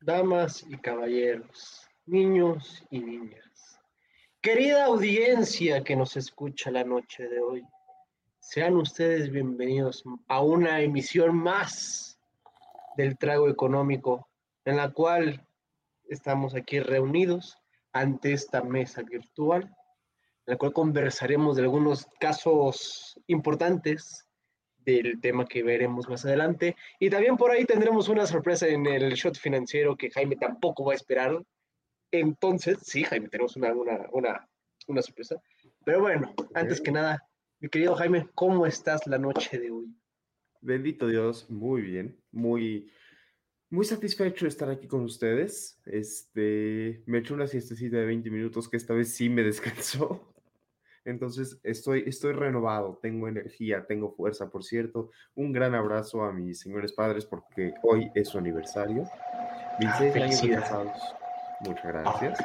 Damas y caballeros, niños y niñas. Querida audiencia que nos escucha la noche de hoy, sean ustedes bienvenidos a una emisión más del Trago Económico, en la cual estamos aquí reunidos ante esta mesa virtual, en la cual conversaremos de algunos casos importantes del tema que veremos más adelante. Y también por ahí tendremos una sorpresa en el shot financiero que Jaime tampoco va a esperar. Entonces, sí, Jaime, tenemos una, una, una, sorpresa. Pero bueno, antes que nada, mi querido Jaime, ¿cómo estás la noche de hoy? Bendito Dios, muy bien, muy, muy satisfecho de estar aquí con ustedes. Este, me eché una siestecita de 20 minutos que esta vez sí me descansó. Entonces estoy, estoy renovado, tengo energía, tengo fuerza. Por cierto, un gran abrazo a mis señores padres porque hoy es su aniversario. 26 Ah, años casados. Muchas gracias.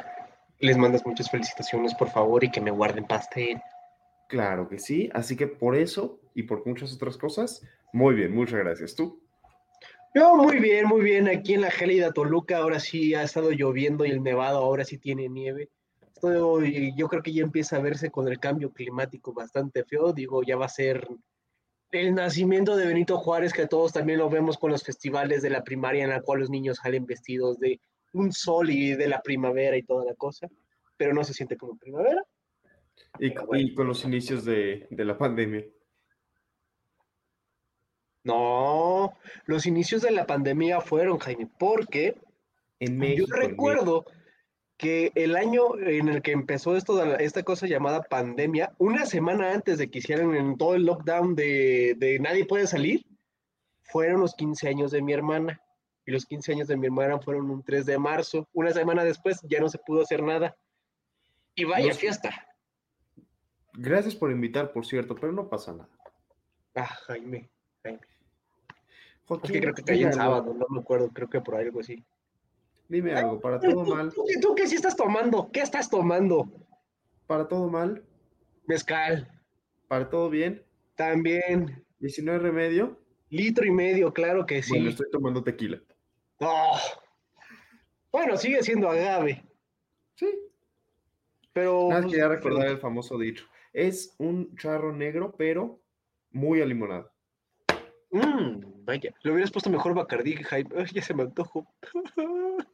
Les mandas muchas felicitaciones, por favor, y que me guarden pastel. Claro que sí. Así que por eso y por muchas otras cosas, muy bien, muchas gracias. ¿Tú? Yo muy bien, muy bien. Aquí en la gélida Toluca ahora sí ha estado lloviendo y el nevado ahora sí tiene nieve. Estoy, yo creo que ya empieza a verse con el cambio climático bastante feo. Digo, ya va a ser el nacimiento de Benito Juárez, que todos también lo vemos con los festivales de la primaria en la cual los niños salen vestidos de un sol y de la primavera y toda la cosa. Pero no se siente como primavera. Y, Pero bueno. y con los inicios de, de la pandemia. No, los inicios de la pandemia fueron, Jaime, porque En Yo México. en recuerdo que el año en el que empezó esto, esta cosa llamada pandemia, una semana antes de que hicieran en todo el lockdown de, de nadie puede salir, fueron los 15 años de mi hermana. Y los 15 años de mi hermana fueron un 3 de marzo. Una semana después ya no se pudo hacer nada. Y vaya fiesta. Gracias por invitar, por cierto, pero no pasa nada. Ah, Jaime. Jaime. Es que creo que caí en sábado, no me acuerdo, creo que por algo así. Dime algo, para todo mal, ¿Tú, tú, tú qué sí estás tomando? ¿Qué estás tomando? para todo mal, Mezcal. para todo bien, También. y si no hay remedio, Litro y medio, claro que sí. bueno, estoy tomando tequila. Oh. Bueno, sigue siendo agave, Sí. pero... Nada, más pues, quería recordar el famoso dicho. Es un charro negro, pero muy alimonado. mm, vaya, le hubieras puesto mejor Bacardí, Jaime. Ay, ya se me antojó.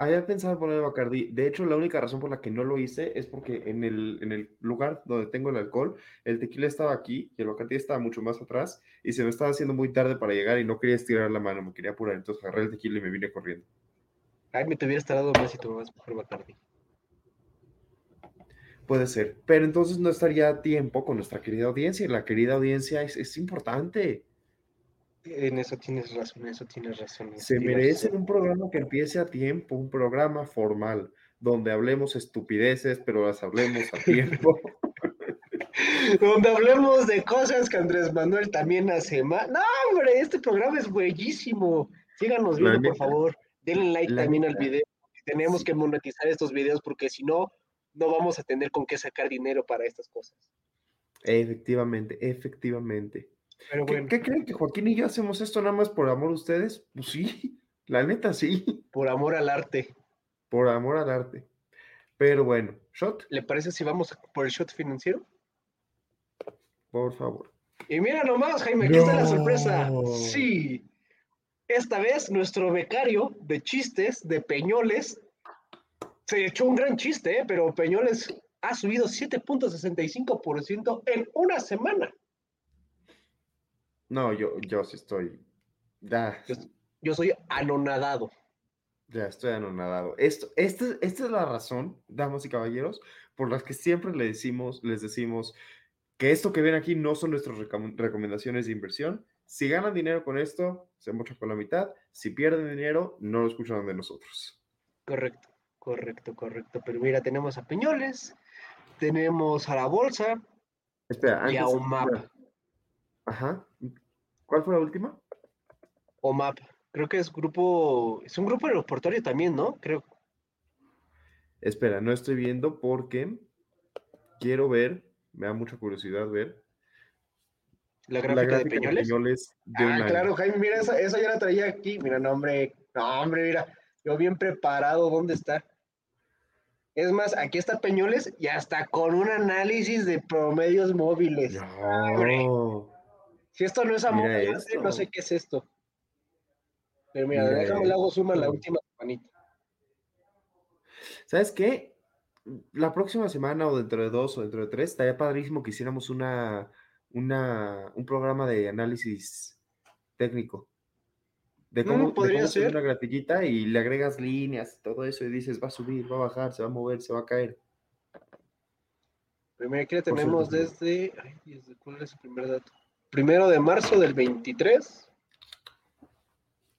Había pensado poner Bacardí. De hecho, la única razón por la que no lo hice es porque en el, en el lugar donde tengo el alcohol, el tequila estaba aquí y el Bacardí estaba mucho más atrás y se me estaba haciendo muy tarde para llegar y no quería estirar la mano, me quería apurar. Entonces agarré el tequila y me vine corriendo. Jaime, te hubieras tardado más si tomabas mejor Bacardí. Puede ser. Pero entonces no estaría a tiempo con nuestra querida audiencia. y La querida audiencia es, es importante. En eso tienes razón, en eso tienes razón. Se tienes merecen razón. un programa que empiece a tiempo, un programa formal, donde hablemos estupideces, pero las hablemos a tiempo. Donde hablemos de cosas que Andrés Manuel también hace mal. No, hombre, este programa es buenísimo. Síganos viendo, por favor. Denle like La también al video. Tenemos Sí. que monetizar estos videos porque si no, no vamos a tener con qué sacar dinero para estas cosas. Efectivamente, efectivamente. Pero ¿Qué, bueno, qué creen que Joaquín y yo hacemos esto nada más por amor a ustedes? Pues sí, la neta sí, por amor al arte. por amor al arte. Pero bueno, shot, ¿Le parece si vamos por el shot financiero? por favor. Y mira nomás, Jaime, aquí está la sorpresa. No. Sí. Esta vez nuestro becario de chistes de Peñoles Se echó un gran chiste, ¿eh? pero Peñoles ha subido 7.65% en una semana. No, yo, yo sí estoy. Ya, Yo, yo soy anonadado. ya estoy anonadado. Esto, esta, esta es la razón, damas y caballeros, por las que siempre le decimos, les decimos que esto que ven aquí no son nuestras recom- recomendaciones de inversión. Si ganan dinero con esto, se mochan con la mitad. Si pierden dinero, no lo escuchan de nosotros. Correcto, correcto, correcto. Pero mira, tenemos a Peñoles, tenemos a la bolsa Espera, y a antes- OMAP. Ajá. ¿Cuál fue la última? OMAP. Creo que es grupo, es un grupo aeroportuario también, ¿no? Creo. Espera, no estoy viendo porque quiero ver, me da mucha curiosidad ver La la gráfica, de Peñoles. De Ah, claro, Jaime, mira, esa, esa ya la traía aquí. Mira, no, hombre, no, hombre, mira, yo bien preparado, ¿dónde está? Es más, aquí está Peñoles y hasta con un análisis de promedios móviles. No. Si esto no es amor, no sé qué es esto. Pero mira, Mira déjame le hago suma la última manita. ¿Sabes qué? La próxima semana o dentro de dos o dentro de tres, estaría padrísimo que hiciéramos una, una, un programa de análisis técnico. De cómo, de hacer ser. una grafiquita y le agregas líneas, todo eso, y dices, va a subir, va a bajar, se va a mover, se va a caer. La Por tenemos desde, ay, desde, ¿cuál es el primer dato? Primero de marzo del 23.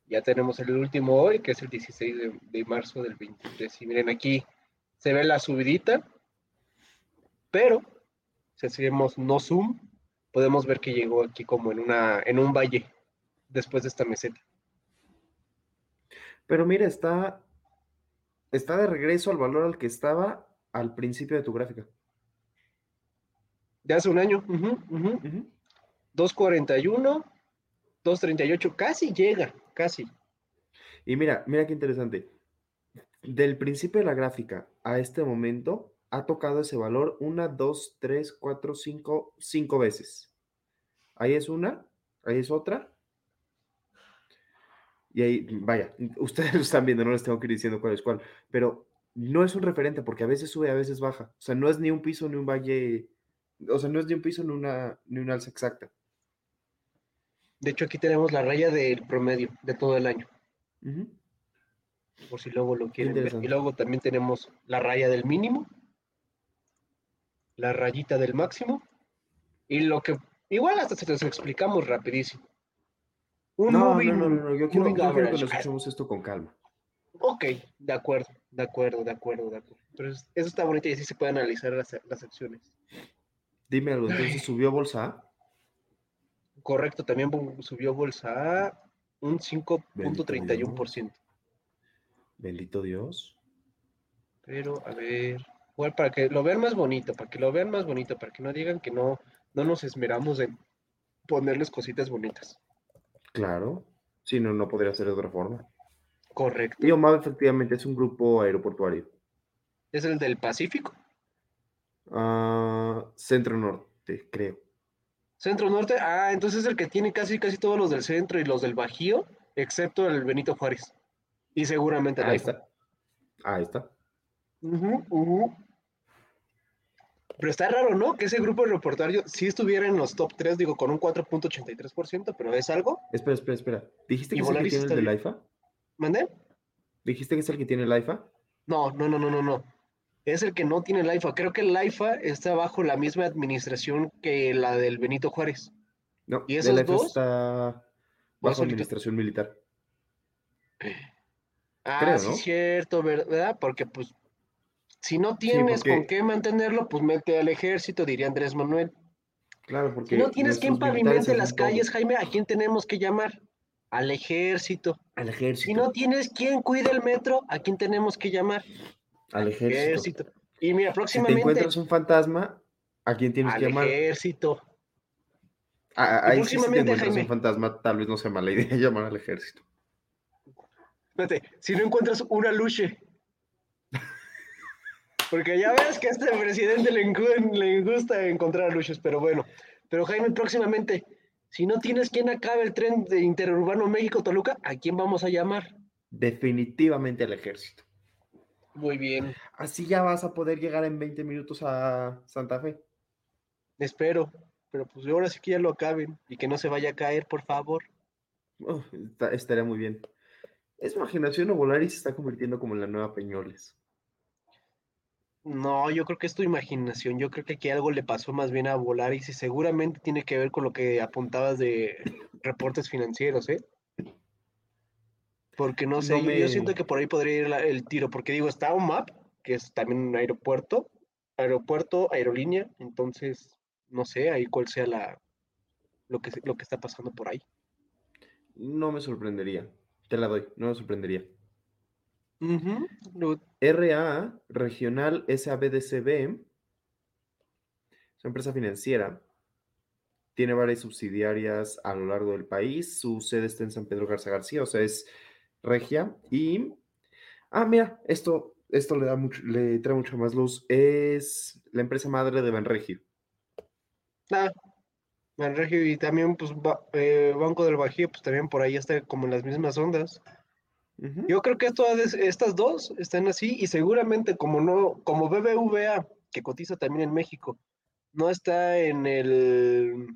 Ya tenemos el último hoy, que es el 16 de, de marzo del 23. Y miren, aquí se ve la subidita, pero si hacemos no zoom, podemos ver que llegó aquí como en, una, en un valle después de esta meseta. Pero mira, está, está de regreso al valor al que estaba al principio de tu gráfica. De hace un año, ujú, ujú. Ujú. 241, 238, casi llega, casi. Y mira, mira qué interesante. Del principio de la gráfica a este momento ha tocado ese valor una, dos, tres, cuatro, cinco, cinco veces. Ahí es una, ahí es otra. Y ahí, vaya, ustedes lo están viendo, no les tengo que ir diciendo cuál es cuál, pero no es un referente porque a veces sube, a veces baja. O sea, no es ni un piso ni un valle, o sea, no es ni un piso ni una, ni una alza exacta. De hecho, aquí tenemos la raya del promedio de todo el año, por si luego lo quieren ver. Y luego también tenemos la raya del mínimo, la rayita del máximo, y lo que igual hasta se los explicamos rapidísimo. Un No, moving- no, no, no, yo quiero, yo quiero que nos escuchemos esto con calma. Ok, de acuerdo, de acuerdo, de acuerdo, de acuerdo. Pero es- eso está bonito y así se puede analizar las, las acciones. Dime algo, entonces subió bolsa. Correcto, también subió bolsa A un 5.31%. Bendito Dios. Pero, a ver, igual para que lo vean más bonito, para que lo vean más bonito, para que no digan que no, no nos esmeramos en ponerles cositas bonitas. Claro. Si no, no podría ser de otra forma. Correcto. Y OMAP efectivamente es un grupo aeroportuario. Es el del Pacífico, Ah, Centro Norte, creo. Centro Norte. Ah, entonces es el que tiene casi, casi todos los del centro y los del Bajío, excepto el Benito Juárez. Y seguramente Ahí está. Ahí está. Pero está raro, ¿no? Que ese grupo aeroportuario sí estuviera en los top 3, digo, con un 4.83%, pero es algo. Espera, espera, espera. ¿Dijiste que es el que tiene el del. IFA? ¿Mandé? ¿Dijiste que es el que tiene el IFA? No, no, no, no, no, no. Es el que no tiene el IFA. Creo que el IFA está bajo la misma administración que la del Benito Juárez. No, ¿Y el esos IFA dos? está ¿O bajo administración militar. Ah, Creo, sí, ¿no? cierto, ¿verdad? Porque pues, si no tienes porque- con qué mantenerlo, pues mete al ejército, diría Andrés Manuel. Claro, porque Si no tienes quien pavimente las todo. calles, Jaime, ¿a quién tenemos que llamar? Al ejército. Al ejército. Si no tienes quien cuide el metro, ¿a quién tenemos que llamar? Al ejército. Ejército. Y mira, Si te próximamente encuentras un fantasma, ¿a quién tienes al que llamar? ejército. Y ahí sí, si te próximamente, encuentras Jaime. un fantasma, tal vez no sea mala idea llamar al ejército. Espérate, si no encuentras una luche. Porque ya ves que a este presidente le, le gusta encontrar luches, pero bueno. Pero Jaime, próximamente, si no tienes quien acabe el tren de interurbano México-Toluca, ¿a quién vamos a llamar? Definitivamente al ejército. Muy bien. Así ya vas a poder llegar en 20 minutos a Santa Fe. Espero. Pero pues ahora sí que ya lo acaben y que no se vaya a caer, por favor. Oh, está- estaría muy bien. Es imaginación o Volaris se está convirtiendo como en la nueva Peñoles. No, yo creo que es tu imaginación. Yo creo que aquí algo le pasó más bien a Volaris y seguramente tiene que ver con lo que apuntabas de reportes financieros, ¿eh? Porque no sé, No yo, siento que por ahí podría ir la- el tiro, porque digo, está UMAP, que es también un aeropuerto, aeropuerto, aerolínea, entonces no sé ahí cuál sea la lo que lo que está pasando por ahí. No me sorprendería. Te la doy, no me sorprendería. Lo- RAA, Regional SABDCB, es una empresa financiera. Tiene varias subsidiarias a lo largo del país. Su sede está en San Pedro Garza García, o sea, es regia. Y, ah, mira, esto, esto le, da mucho, le trae mucha más luz. Es la empresa madre de Banregio. Ah, Banregio y también pues Ba- eh, Banco del Bajío, pues también por ahí está como en las mismas ondas. Yo creo que esto- estas dos están así y seguramente como no, como BBVA, que cotiza también en México, no está en el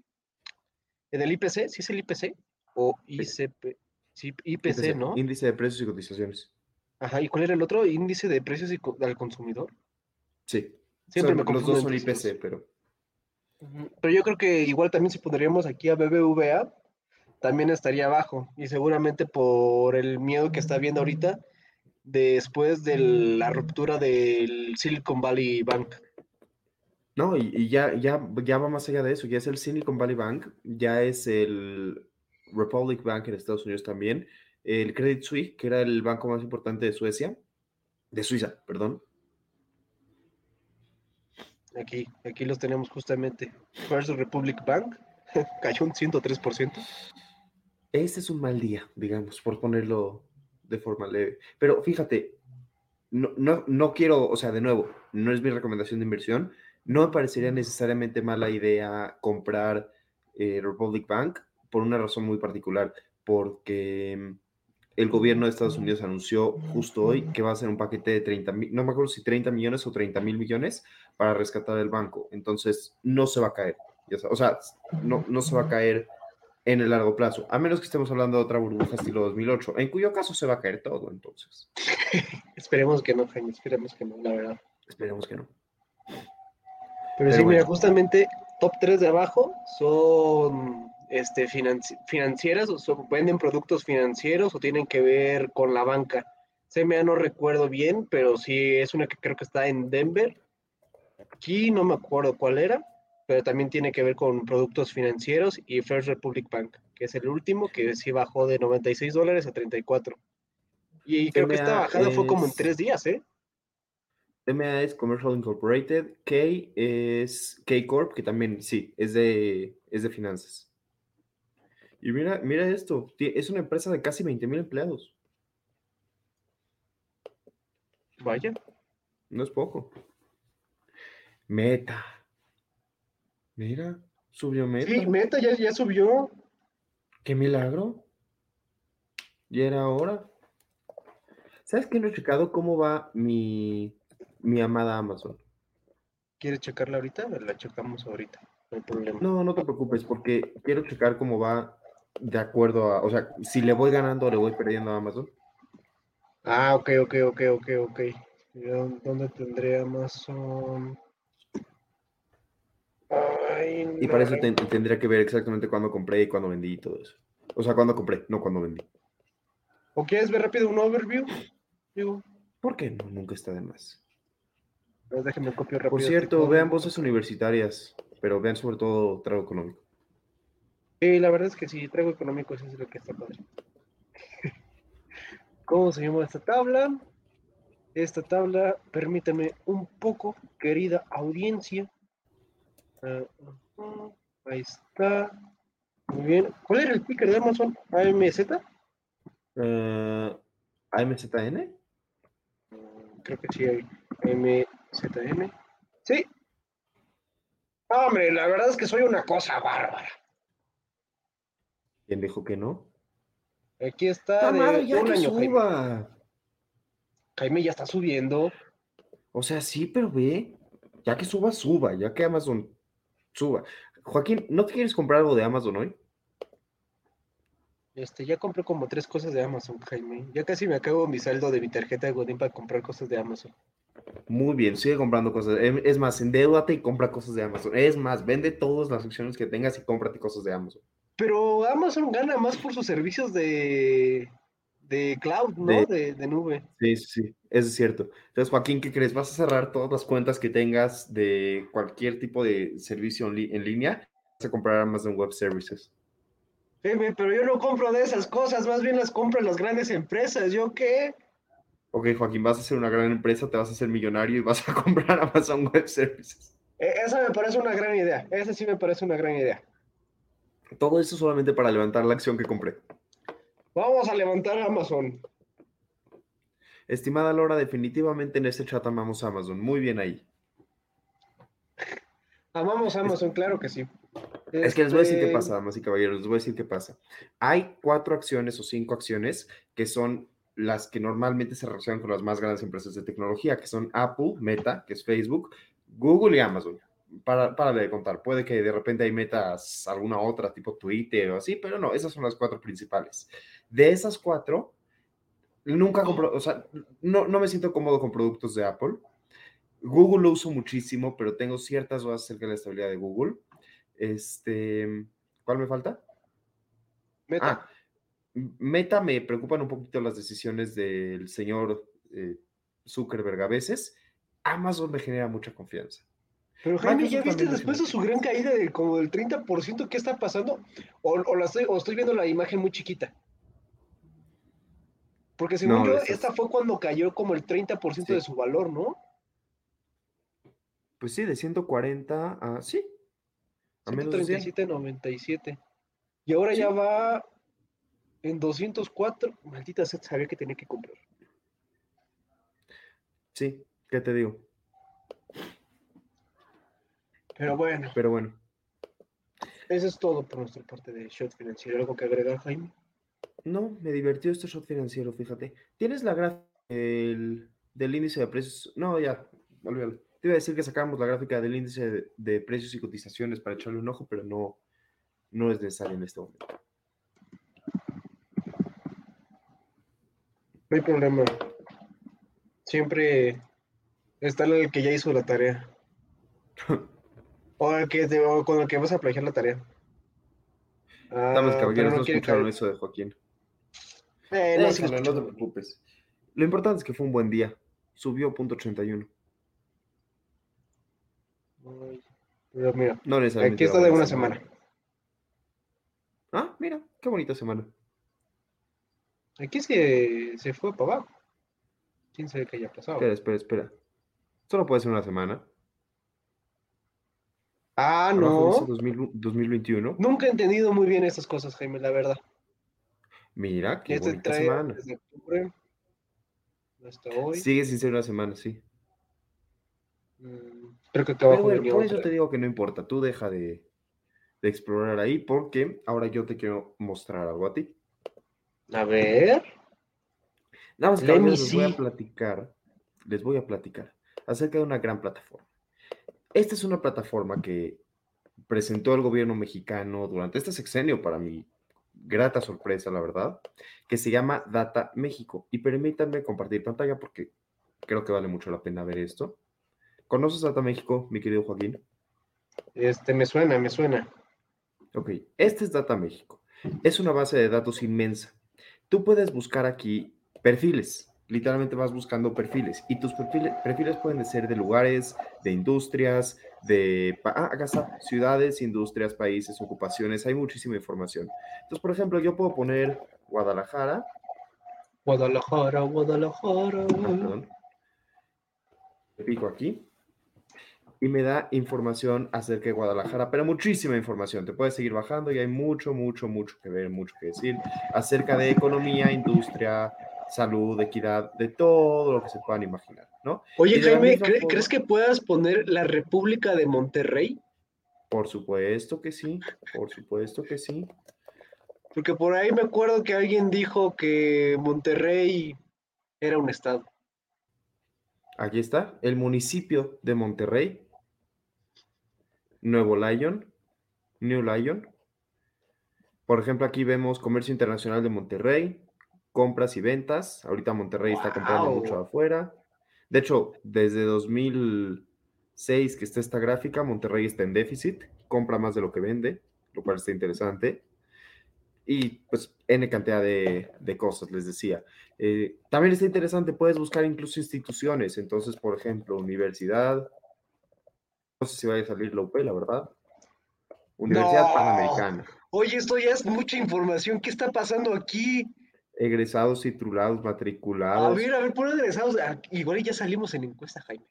en el IPC, ¿sí es el IPC? O ICP, sí, IPC, IPC, ¿no? Índice de precios y cotizaciones. Ajá, ¿y cuál era el otro? Índice de precios y al consumidor. Sí. Siempre me los dos son esos. IPC, pero Pero yo creo que igual también si pondríamos aquí a BBVA, también estaría abajo. Y seguramente por el miedo que está viendo ahorita, después de la ruptura del Silicon Valley Bank. No, y, y ya, ya, ya va más allá de eso, ya es el Silicon Valley Bank, ya es el Republic Bank en Estados Unidos también, el Credit Suisse, que era el banco más importante de Suecia, de Suiza, perdón. Aquí, aquí los tenemos justamente. First Republic Bank cayó un 103%. Este es un mal día, digamos, por ponerlo de forma leve. Pero fíjate, no, no, no quiero, o sea, de nuevo, no es mi recomendación de inversión, no me parecería necesariamente mala idea comprar eh, Republic Bank por una razón muy particular, porque el gobierno de Estados Unidos anunció justo hoy que va a hacer un paquete de 30 mil, no me acuerdo si 30 millones o 30 mil millones para rescatar el banco. Entonces, no se va a caer. O sea, no, no se va a caer en el largo plazo, a menos que estemos hablando de otra burbuja estilo 2008, en cuyo caso se va a caer todo, entonces. Esperemos que no, Jaime, esperemos que no, la verdad. Esperemos que no. Pero, Pero sí, mira, justamente top 3 de abajo son este, financi- financieras, o venden productos financieros o tienen que ver con la banca. CMA no recuerdo bien, pero sí es una que creo que está en Denver. Aquí no me acuerdo cuál era, pero también tiene que ver con productos financieros y First Republic Bank, que es el último que sí bajó de 96 dólares a 34. Y creo que esta CMA bajada fue como en es- tres días, ¿eh? MA es Commercial Incorporated, K es K Corp, que también, sí, es de, es de finanzas. Y mira, mira esto, es una empresa de casi 20 mil empleados, Vaya. no es poco. Meta. Mira, subió Meta. Sí, Meta ya, ya subió. ¡Qué milagro! Ya era hora. ¿Sabes qué no he checado cómo va mi, mi amada Amazon? ¿Quieres checarla ahorita? La checamos ahorita, no hay problema. No, no te preocupes, porque quiero checar cómo va de acuerdo a, o sea, si le voy ganando o le voy perdiendo a Amazon. Ah, ok, ok, ok, ok, ok. ¿Dónde tendré Amazon? Ay, Y para eso tendría que ver exactamente cuándo compré y cuándo vendí y todo eso. O sea, cuándo compré, no cuándo vendí. ¿O quieres ver rápido un overview? Digo, ¿Por qué no? Nunca está de más. pues déjame copiar rápido. Por este cierto, vean voces universitarias, pero vean sobre todo trago económico. Sí, la verdad es que sí, traigo económico, eso es lo que está padre. ¿Cómo se llama esta tabla? Esta tabla, permítame un poco, querida audiencia. Ah, ahí está. Muy bien. ¿Cuál era el ticker de Amazon? ¿AMZ? Eh, ¿AMZN? Mm, Creo que sí hay. AMZN. Sí. Hombre, la verdad es que soy una cosa bárbara. ¿Quién dijo que no? Aquí está ¡Ah, de, madre, de ya un que año, Jaime. suba! Jaime ya está subiendo. O sea, sí, pero ve, ya que suba, suba, ya que Amazon suba. Joaquín, ¿no te quieres comprar algo de Amazon hoy? Este, ya compré como tres cosas de Amazon, Jaime. Ya casi me acabo mi saldo de mi tarjeta de Godín para comprar cosas de Amazon. Muy bien, sigue comprando cosas. Em, Es más, endeudate y compra cosas de Amazon. Es más, vende todas las opciones que tengas y cómprate cosas de Amazon. Pero Amazon gana más por sus servicios de, de cloud, ¿no? De- De, de nube. Sí, sí, sí, eso es cierto. Entonces, Joaquín, ¿qué crees? Vas a cerrar todas las cuentas que tengas de cualquier tipo de servicio en, en línea. Vas a comprar Amazon Web Services. Pero yo no compro de esas cosas, más bien las compran las grandes empresas. ¿Yo qué? Ok, Joaquín, vas a ser una gran empresa, te vas a hacer millonario y vas a comprar Amazon Web Services. E- Esa me parece una gran idea. Esa sí me parece una gran idea. Todo eso solamente para levantar la acción que compré. Vamos a levantar Amazon. Estimada Laura, definitivamente en este chat amamos a Amazon. Muy bien ahí. Amamos Amazon, claro que sí. Es que les voy a decir qué Este, pasa, damas y caballeros, les voy a decir qué pasa. Hay cuatro acciones o cinco acciones que son las que normalmente se relacionan con las más grandes empresas de tecnología, que son Apple, Meta, que es Facebook, Google y Amazon. Para, para de contar, puede que de repente hay metas alguna otra, tipo Twitter o así, pero no, esas son las cuatro principales. De esas cuatro, nunca compro, o sea, no, no me siento cómodo con productos de Apple. Google lo uso muchísimo, pero tengo ciertas dudas acerca de la estabilidad de Google. Este, ¿cuál me falta? Meta. Ah, Meta me preocupan un poquito las decisiones del señor eh, Zuckerberg a veces. Amazon me genera mucha confianza. Pero Jaime, ¿ya viste después de su gran caída de como del 30%? ¿Qué está pasando? O, o la estoy, o estoy viendo la imagen muy chiquita. Porque según No, yo, esta fue cuando cayó como el 30% Sí. de su valor, ¿no? Pues sí, de 140 a sí. A menos de 100. 137.97. Y ahora Sí. ya va en 204. Maldita sea, sabía que tenía que comprar. Sí, ¿qué te digo? Pero bueno, Pero bueno, eso es todo por nuestra parte de Shot Financiero. ¿Algo que agregar, Jaime? no, me divirtió este shot financiero, fíjate. ¿Tienes la gráfica del, del índice de precios? No, ya, olvídalo. Te iba a decir que sacamos la gráfica del índice de, de precios y cotizaciones para echarle un ojo, pero no, no es necesario en este momento. No hay problema. Siempre está el que ya hizo la tarea. o el que o con el que vas a plagiar la tarea. Ah, Damas pero caballeros, no quiere escucharon eso de Joaquín. Eh, no, Déjalo, no te preocupes. Lo importante es que fue un buen día. Subió punto 81. Ay, Pero mira, No aquí está de una semana. Ah, mira, qué bonita semana. Aquí se, se fue para abajo. ¿Quién sabe qué haya pasado? Espera, espera, espera. Solo puede ser una semana. Ah, Abajo no. 2000 2021. Nunca he entendido muy bien estas cosas, Jaime, la verdad. Mira, qué Este bonita trae semana. desde octubre hasta hoy. Sigue sin ser una semana, sí. Mm, creo que Pero bueno, por eso te digo que no importa. Tú deja de, de explorar ahí porque ahora yo te quiero mostrar algo a ti. A ver. Nada más que les voy a platicar, les voy a platicar acerca de una gran plataforma. Esta es una plataforma que presentó el gobierno mexicano durante este sexenio, para mi grata sorpresa, la verdad, que se llama Data México. Y permítanme compartir pantalla porque creo que vale mucho la pena ver esto. ¿Conoces Data México, mi querido Joaquín? Este, me suena, me suena. Ok, este es Data México. Es una base de datos inmensa. Tú puedes buscar aquí perfiles. Literalmente vas buscando perfiles. Y tus perfiles, perfiles pueden ser de lugares, de industrias, de... Ah, acá está. Ciudades, industrias, países, ocupaciones. Hay muchísima información. Entonces, por ejemplo, yo puedo poner Guadalajara. Guadalajara, Guadalajara. Ah, perdón. Le pico aquí. Y me da información acerca de Guadalajara, pero muchísima información. Te puedes seguir bajando y hay mucho, mucho, mucho que ver, mucho que decir acerca de economía, industria, salud, equidad, de todo lo que se puedan imaginar, ¿no? Oye, Jaime, misma ¿cre- forma- ¿crees que puedas poner la República de Monterrey? Por supuesto que sí, por supuesto que sí. Porque por ahí me acuerdo que alguien dijo que Monterrey era un estado. Aquí está, el municipio de Monterrey, Nuevo Lyon, New Lyon. Por ejemplo, aquí vemos Comercio Internacional de Monterrey, compras y ventas. Ahorita Monterrey está comprando mucho afuera. De hecho, desde 2006 que está esta gráfica, Monterrey está en déficit, compra más de lo que vende, lo cual está interesante. Y pues N cantidad de, de cosas, les decía. Eh, también está interesante, puedes buscar incluso instituciones. Entonces, por ejemplo, universidad. No sé si vaya a salir la UP, la verdad. Universidad No. Panamericana. Oye, esto ya es mucha información. ¿Qué está pasando aquí? Egresados, titulados, A matriculados. ver, a ver, por egresados. Ah, Igual ya salimos en encuesta, Jaime.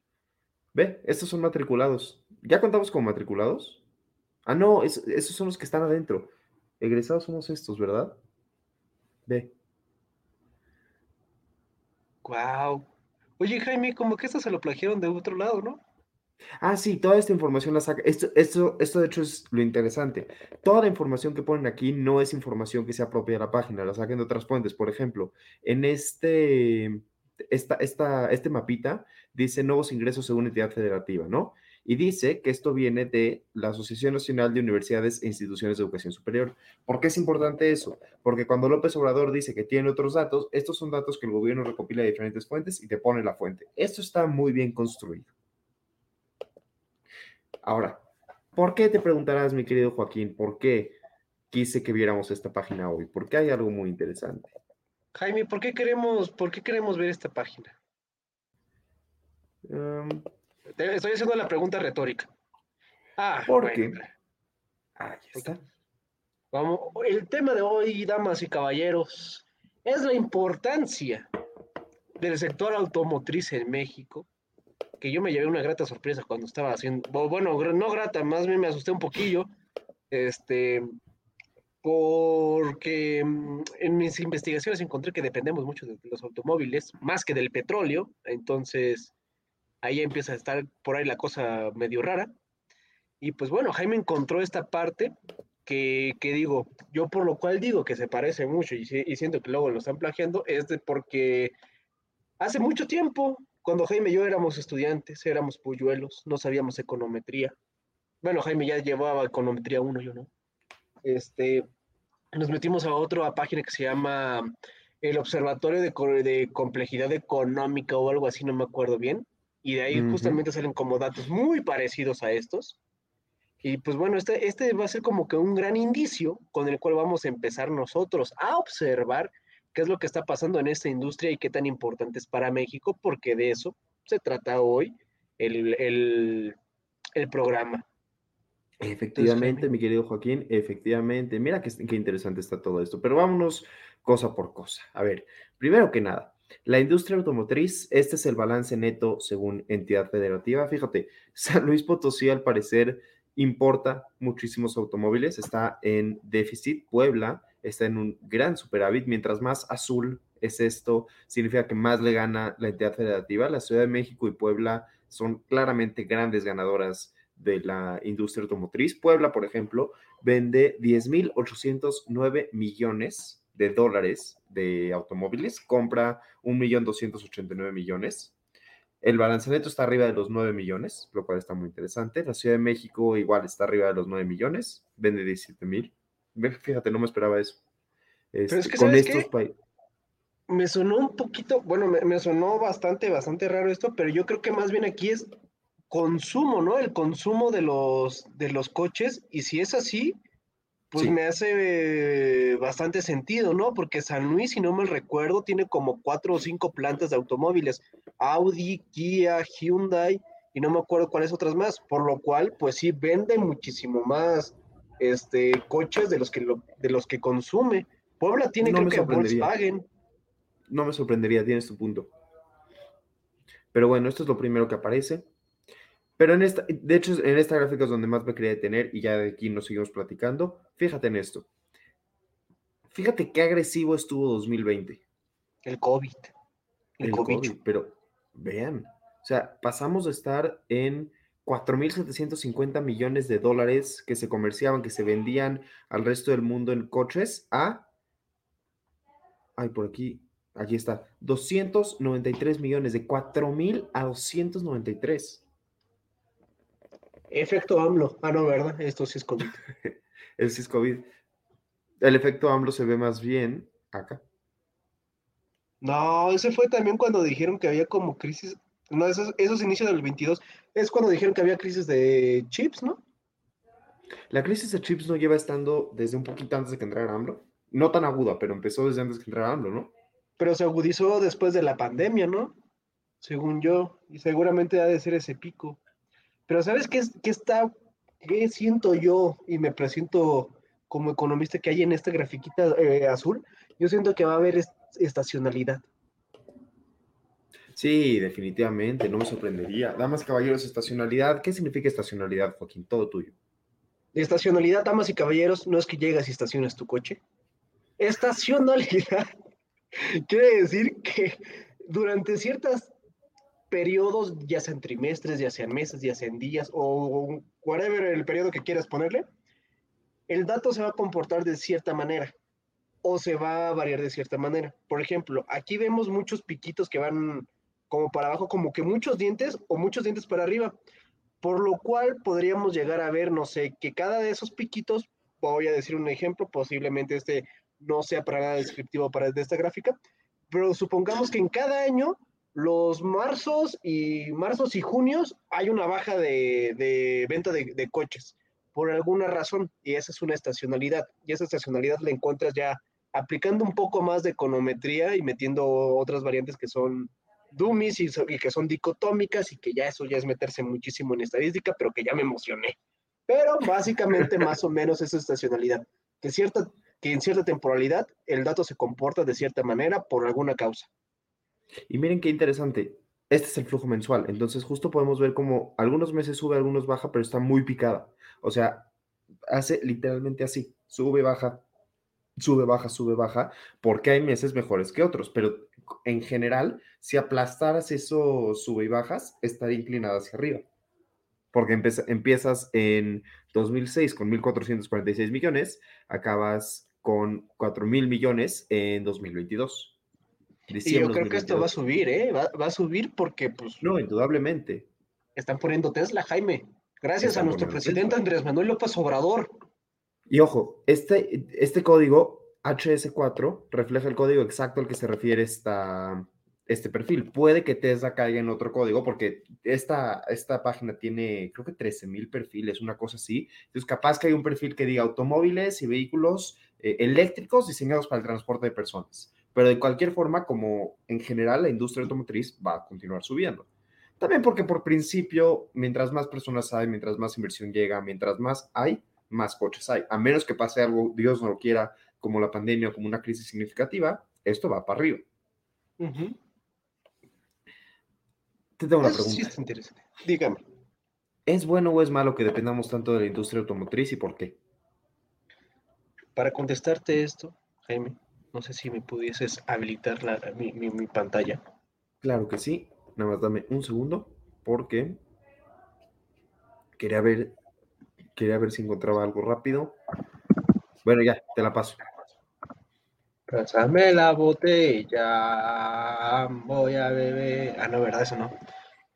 Ve, estos son matriculados. ¿Ya contamos como matriculados? Ah, no, es- esos son los que están adentro. Egresados somos estos, ¿verdad? Ve. Wow. Oye, Jaime, como que esto se lo plagiaron de otro lado, ¿no? Ah, sí, toda esta información la saca. Esto, esto, esto de hecho es lo interesante. Toda la información que ponen aquí no es información que sea propia de la página, la sacan de otras fuentes. Por ejemplo, en este, esta, esta, este mapita dice nuevos ingresos según entidad federativa, ¿no? Y dice que esto viene de la Asociación Nacional de Universidades e Instituciones de Educación Superior. ¿Por qué es importante eso? Porque cuando López Obrador dice que tiene otros datos, estos son datos que el gobierno recopila de diferentes fuentes y te pone la fuente. Esto está muy bien construido. Ahora, ¿por qué te preguntarás, mi querido Joaquín? ¿Por qué quise que viéramos esta página hoy? Porque hay algo muy interesante. Jaime, ¿por qué queremos, por qué queremos ver esta página? Um, Te estoy haciendo la pregunta retórica. Ah, Porque- bueno. ahí está. Vamos, el tema de hoy, damas y caballeros, es la importancia del sector automotriz en México, que yo me llevé una grata sorpresa cuando estaba haciendo, bueno, no grata, más bien me asusté un poquillo, este, porque mm, en mis investigaciones encontré que dependemos mucho de los automóviles, más que del petróleo, entonces ahí empieza a estar por ahí la cosa medio rara. Y pues bueno, Jaime encontró esta parte que, que digo, yo por lo cual digo que se parece mucho y, y siento que luego lo están plagiando, es de porque hace mucho tiempo, cuando Jaime y yo éramos estudiantes, éramos polluelos, no sabíamos econometría. Bueno, Jaime ya llevaba econometría 1, yo no. Este, nos metimos a otra página que se llama el Observatorio de, Co- de Complejidad Económica o algo así, no me acuerdo bien. Y de ahí Ujú. justamente salen como datos muy parecidos a estos. Y pues bueno, este, este va a ser como que un gran indicio con el cual vamos a empezar nosotros a observar qué es lo que está pasando en esta industria y qué tan importante es para México, porque de eso se trata hoy el, el, el programa. Efectivamente, mi querido Joaquín, efectivamente. Mira qué, qué interesante está todo esto. Pero vámonos cosa por cosa. A ver, primero que nada, la industria automotriz, este es el balance neto según entidad federativa. Fíjate, San Luis Potosí al parecer importa muchísimos automóviles, está en déficit. Puebla está en un gran superávit. Mientras más azul es esto, significa que más le gana la entidad federativa. La Ciudad de México y Puebla son claramente grandes ganadoras de la industria automotriz. Puebla, por ejemplo, vende 10.809 millones de dólares de automóviles, compra 1.289 millones. El balance neto está arriba de los 9 millones, lo cual está muy interesante. La Ciudad de México igual está arriba de los 9 millones, vende 17 mil. Fíjate, no me esperaba eso. es Este, que, con ¿sabes estos países. Me sonó un poquito, bueno, me, me sonó bastante, bastante raro esto, pero yo creo que más bien aquí es consumo, ¿no? El consumo de los, de los coches, y si es así, pues Sí. me hace eh, bastante sentido, ¿no? Porque San Luis, si no me recuerdo, tiene como cuatro o cinco plantas de automóviles, Audi, Kia, Hyundai, y no me acuerdo cuáles otras más, por lo cual, pues sí, vende muchísimo más este, coches de los que, lo- de los que consume. Puebla tiene, No creo me que. Volkswagen. No me sorprendería, tienes tu punto. Pero bueno, esto es lo primero que aparece. Pero en esta, de hecho, en esta gráfica es donde más me quería detener y ya de aquí nos seguimos platicando. Fíjate en esto. Fíjate qué agresivo estuvo 2020. El COVID. El, el COVID. COVID, pero vean, o sea, pasamos de estar en 4.750 millones de dólares que se comerciaban, que se vendían al resto del mundo en coches, a... Ay, por aquí. Aquí está, 293 millones, de 4 mil a 293. Efecto AMLO. Ah, no, ¿verdad? Esto sí es COVID. El sí es COVID. El efecto AMLO se ve más bien acá. No, ese fue también cuando dijeron que había como crisis. No, esos, esos inicios del 22. Es cuando dijeron que había crisis de chips, ¿no? La crisis de chips no lleva estando desde un poquito antes de que entrara AMLO. No tan aguda, pero empezó desde antes de que entrara AMLO, ¿no? Pero se agudizó después de la pandemia, ¿no? Según yo. Y seguramente ha de ser ese pico. Pero ¿sabes qué, qué está, qué siento yo y me presiento como economista que hay en esta grafiquita eh, azul? Yo siento que va a haber est- estacionalidad. Sí, definitivamente, no me sorprendería. Damas, caballeros, estacionalidad. ¿Qué significa estacionalidad, Joaquín? Todo tuyo. Estacionalidad, damas y caballeros, no es que llegas y estacionas tu coche. Estacionalidad quiere decir que durante ciertos periodos, ya sean trimestres, ya sean meses, ya sean días o whatever el periodo que quieras ponerle, el dato se va a comportar de cierta manera o se va a variar de cierta manera. Por ejemplo, aquí vemos muchos piquitos que van como para abajo, como que muchos dientes o muchos dientes para arriba, por lo cual podríamos llegar a ver, no sé, que cada de esos piquitos, voy a decir un ejemplo, posiblemente este no sea para nada descriptivo para esta gráfica, pero supongamos que en cada año los marzos y marzos y junios hay una baja de, de venta de, de coches por alguna razón y esa es una estacionalidad y esa estacionalidad la encuentras ya aplicando un poco más de econometría y metiendo otras variantes que son dummies y, y que son dicotómicas y que ya eso ya es meterse muchísimo en estadística, pero que ya me emocioné. Pero básicamente más o menos es estacionalidad, que, cierta, que en cierta temporalidad el dato se comporta de cierta manera por alguna causa. Y miren qué interesante. Este es el flujo mensual. Entonces, justo podemos ver cómo algunos meses sube, algunos baja, pero está muy picada. O sea, hace literalmente así: sube, baja, sube, baja, sube, baja, porque hay meses mejores que otros. Pero en general, si aplastaras esos sube y bajas, estaría inclinada hacia arriba. Porque empieza- empiezas en 2006 con 1.446 millones, acabas con 4.000 millones en 2022. Y yo creo que esto va a 2022. subir, ¿eh? Va, va a subir porque pues No, indudablemente. están poniendo Tesla, Jaime. Gracias a nuestro presidente Tesla. Andrés Manuel López Obrador. Y ojo, este, este código HS4 refleja el código exacto al que se refiere esta, este perfil. Puede que Tesla caiga en otro código porque esta, esta página tiene, creo que 13 mil perfiles, una cosa así. Entonces, capaz que hay un perfil que diga automóviles y vehículos eh, eléctricos diseñados para el transporte de personas. Pero de cualquier forma, como en general la industria automotriz va a continuar subiendo. También porque por principio, mientras más personas hay, mientras más inversión llega, mientras más hay, más coches hay. A menos que pase algo, Dios no lo quiera, como la pandemia o como una crisis significativa, esto va para arriba. Te tengo una Eso sí pregunta. está interesante. Dígame. ¿Es bueno o es malo que dependamos tanto de la industria automotriz y por qué? Para contestarte esto, Jaime, no sé si me pudieses habilitar la, mi, mi- mi pantalla. Claro que sí. Nada más dame un segundo porque quería ver, quería ver si encontraba algo rápido. Bueno, ya, te la paso. Pásame la botella, voy a beber. Ah, no, ¿verdad? Eso no.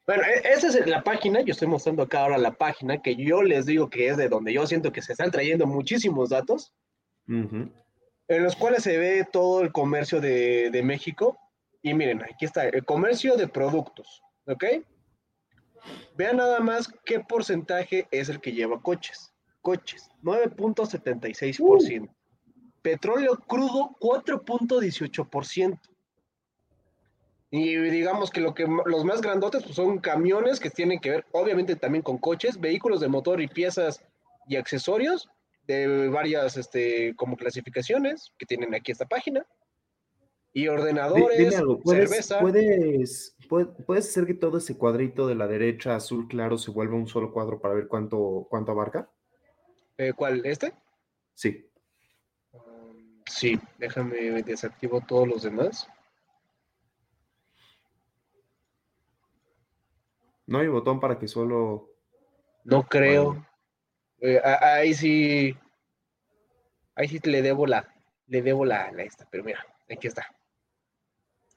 Bueno, e- esa es la página, yo estoy mostrando acá ahora la página que yo les digo que es de donde yo siento que se están trayendo muchísimos datos, Ujú. en los cuales se ve todo el comercio de, de México. Y miren, aquí está, el comercio de productos, ¿ok? Vean nada más qué porcentaje es el que lleva coches. Coches, 9.76%. Petróleo crudo, 4.18%. Y digamos que, lo que los más grandotes pues, son camiones que tienen que ver, obviamente, también con coches, vehículos de motor y piezas y accesorios de varias este, como clasificaciones que tienen aquí esta página. Y ordenadores, Dime algo, ¿puedes, cerveza. puedes, puede- puedes hacer que todo ese cuadrito de la derecha azul claro se vuelva un solo cuadro para ver cuánto, cuánto abarca? eh, ¿Cuál? ¿Este? Sí. Um, sí, déjame desactivo todos los demás. No hay botón para que solo... No creo. Bueno. Eh, ahí sí. Ahí sí le debo la. Le debo la, la esta, pero mira, aquí está.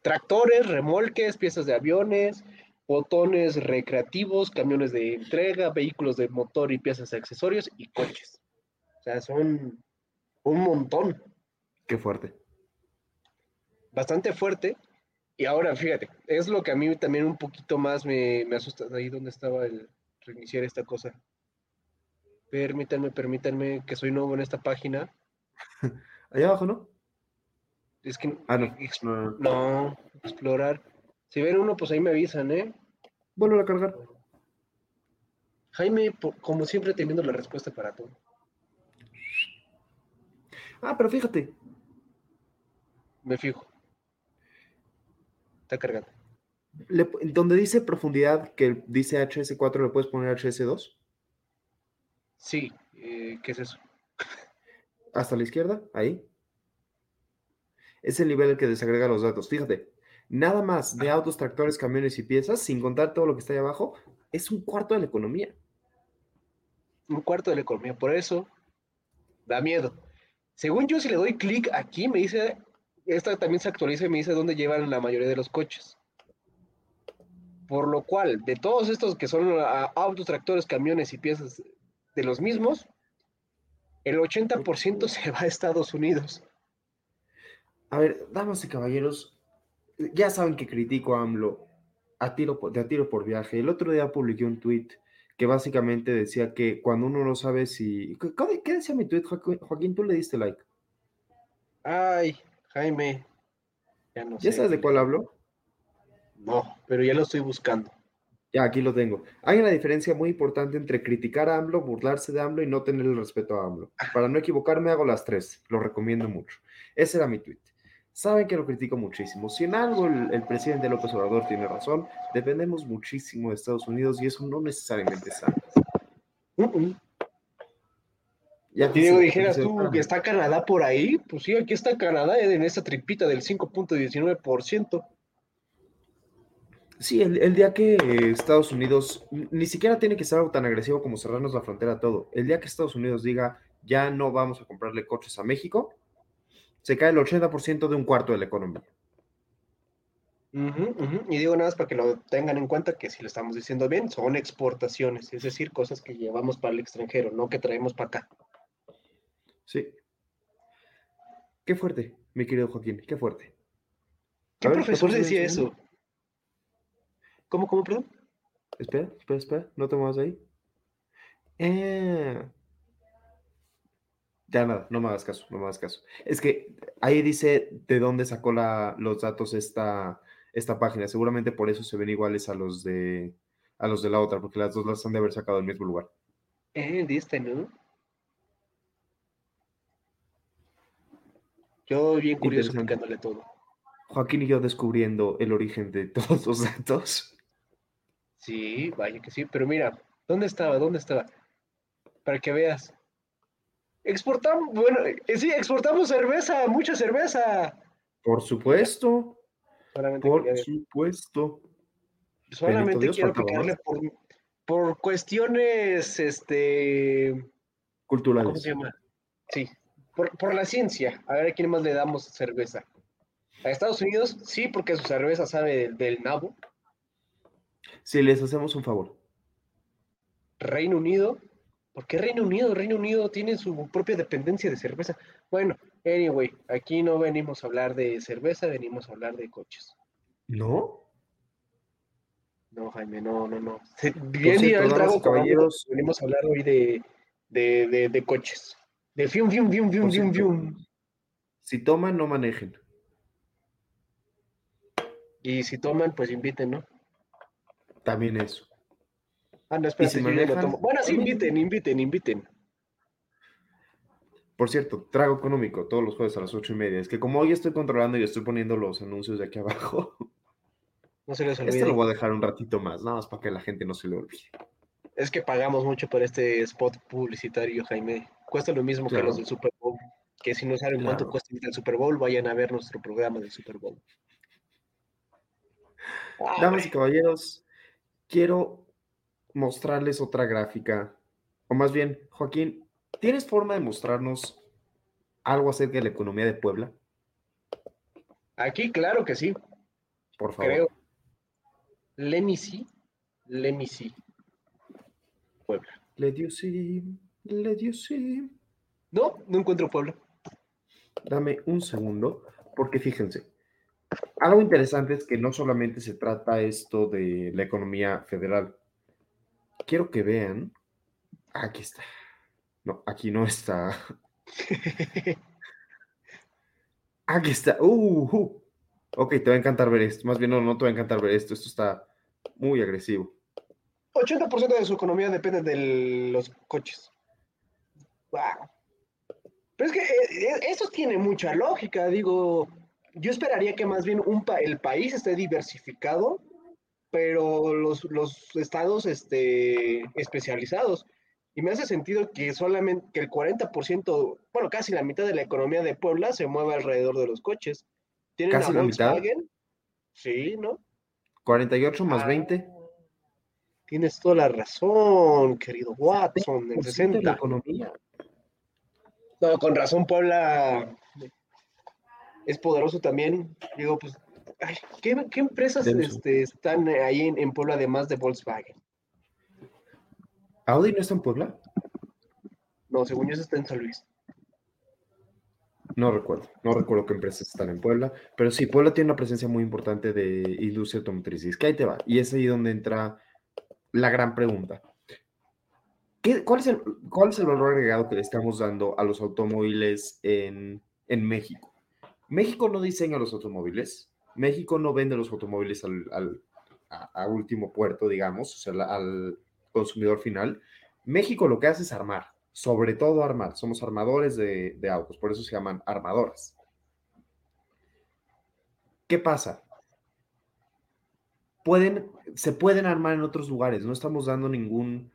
Tractores, remolques, piezas de aviones, botones recreativos, camiones de entrega, vehículos de motor y piezas de accesorios y coches. O sea, son un montón. Qué fuerte. Bastante fuerte. Y ahora, fíjate, es lo que a mí también un poquito más me, me asusta. Ahí donde estaba el reiniciar esta cosa. Permítanme, permítanme, que soy nuevo en esta página. Allá abajo, ¿no? Es que. Ah, no. ex- No, explorar. Si ven uno, pues ahí me avisan, ¿eh? Vuelvo a cargar. Jaime, como siempre, teniendo la respuesta para todo. Ah, pero fíjate. Me fijo. Está cargando. le- donde dice profundidad, que dice HS4, ¿le puedes poner HS2? Sí, eh, ¿qué es eso? Hasta la izquierda, ahí. Es el nivel el que desagrega los datos. Fíjate, nada más de autos, tractores, camiones y piezas, sin contar todo lo que está ahí abajo, es un cuarto de la economía. Un cuarto de la economía. Por eso, da miedo. Según yo, si le doy clic aquí, me dice, esta también se actualiza y me dice dónde llevan la mayoría de los coches. Por lo cual, de todos estos que son ah, autos, tractores, camiones y piezas de los mismos, el 80% se va a Estados Unidos. A ver, damas y caballeros, ya saben que critico a AMLO a tiro de a tiro por viaje. El otro día publiqué un tweet que básicamente decía que cuando uno no sabe si... ¿Qué, decía mi tweet, Joaquín? Joaquín? Tú le diste like. Ay, Jaime. Ya no ¿Ya sé. sabes de cuál hablo? No, pero ya lo estoy buscando. Ya, aquí lo tengo. Hay una diferencia muy importante entre criticar a AMLO, burlarse de AMLO y no tener el respeto a AMLO. Para no equivocarme, hago las tres. Lo recomiendo mucho. Ese era mi tweet. Saben que lo critico muchísimo. Si en algo el, el presidente López Obrador tiene razón, dependemos muchísimo de Estados Unidos y eso no necesariamente es sano. Uh -uh. Ya Y Diego, dijeras tú que está Canadá por ahí, pues sí, aquí está Canadá en esta tripita del 5.19%. Sí, el, el, día que Estados Unidos, ni siquiera tiene que ser algo tan agresivo como cerrarnos la frontera a todo. El día que Estados Unidos diga, ya no vamos a comprarle coches a México, se cae el 80% de un cuarto de la economía. Uh -huh, uh -huh. Y digo nada más para que lo tengan en cuenta que si lo estamos diciendo bien, son exportaciones, es decir, cosas que llevamos para el extranjero, no que traemos para acá. Sí. Qué fuerte, mi querido Joaquín, qué fuerte. ¿Qué ver, profesor decía eso? ¿Cómo, cómo, perdón? Espera, espera, espera, no te muevas ahí. Eh... Ya nada, no me hagas caso, no me hagas caso. Es que ahí dice de dónde sacó la, los datos esta, esta página. Seguramente por eso se ven iguales a los de a los de la otra, porque las dos las han de haber sacado del mismo lugar. Eh, diste, ¿no? Yo bien curioso picándole todo. Joaquín y yo descubriendo el origen de todos los datos. Sí, vaya que sí, pero mira, ¿dónde estaba? ¿Dónde estaba? Para que veas. Exportamos, bueno, eh, sí, exportamos cerveza, mucha cerveza. Por supuesto. Solamente por quería, supuesto. Solamente Dios, quiero picarle por, por cuestiones, este... Culturales. ¿Cómo se llama? Sí, por, por la ciencia. A ver a quién más le damos cerveza. A Estados Unidos, sí, porque su cerveza sabe del, del nabo. Si les hacemos un favor. Reino Unido, ¿por qué Reino Unido? Reino Unido tiene su propia dependencia de cerveza. Bueno, anyway, aquí no venimos a hablar de cerveza, venimos a hablar de coches. ¿No? No, Jaime, no, no, no. Bien cierto, el trago, caballeros. Venimos a hablar hoy de, de, de, de coches. De fium, fium, fium, fium, fium, fium. Si toman, no manejen. Y si toman, pues inviten, ¿no? También eso. Ah, no, espérate, si yo ya no manejan? tomo. Bueno, sí, inviten, inviten, inviten. Por cierto, trago económico todos los jueves a las ocho y media. Es que como hoy estoy controlando y estoy poniendo los anuncios de aquí abajo, No se les olvide. este lo voy a dejar un ratito más, nada más para que la gente no se le olvide. Es que pagamos mucho por este spot publicitario, Jaime. Cuesta lo mismo que los del Super Bowl. Que si no saben cuánto cuesta el Super Bowl, vayan a ver nuestro programa del Super Bowl. Damas y caballeros, quiero mostrarles otra gráfica. O más bien, Joaquín, ¿tienes forma de mostrarnos algo acerca de la economía de Puebla? Aquí, claro que sí. por favor. Creo. Let me see. Let me see. Puebla. Le dio sí, le dio sí. No, no encuentro Puebla. Dame un segundo, porque fíjense, algo interesante es que no solamente se trata esto de la economía federal. Quiero que vean. Aquí está. No, aquí no está. Aquí está. Uh, uh. Ok, te va a encantar ver esto. Más bien, no, no te va a encantar ver esto. Esto está muy agresivo. 80% de su economía depende de los coches. Wow. Pero es que eh, eh, eso tiene mucha lógica. Digo, yo esperaría que más bien un pa- el país esté diversificado, pero los, los estados este, especializados. Y me hace sentido que solamente que el 40%, bueno, casi la mitad de la economía de Puebla se mueve alrededor de los coches. Tienen ¿Casi la mitad? Volkswagen. Sí, ¿no? 48 más Ah, 20. Tienes toda la razón, querido Watson, el 60% de la 60. economía. No, con razón Puebla es poderoso también. Digo, pues, ay, ¿qué, qué empresas este, están ahí en, en Puebla además de Volkswagen? ¿Audi no está en Puebla? No, según yo está en San Luis. No recuerdo, no recuerdo qué empresas están en Puebla, pero sí, Puebla tiene una presencia muy importante de industria automotriz. Y es que ahí te va, y es ahí donde entra la gran pregunta. ¿Qué- cuál, es el, ¿Cuál es el valor agregado que le estamos dando a los automóviles en, en México? México no diseña los automóviles, México no vende los automóviles al, a, último puerto, digamos, o sea, al consumidor final. México lo que hace es armar, sobre todo armar. Somos armadores de, autos, por eso se llaman armadoras. ¿Qué pasa? Pueden, se pueden armar en otros lugares, no estamos dando ningún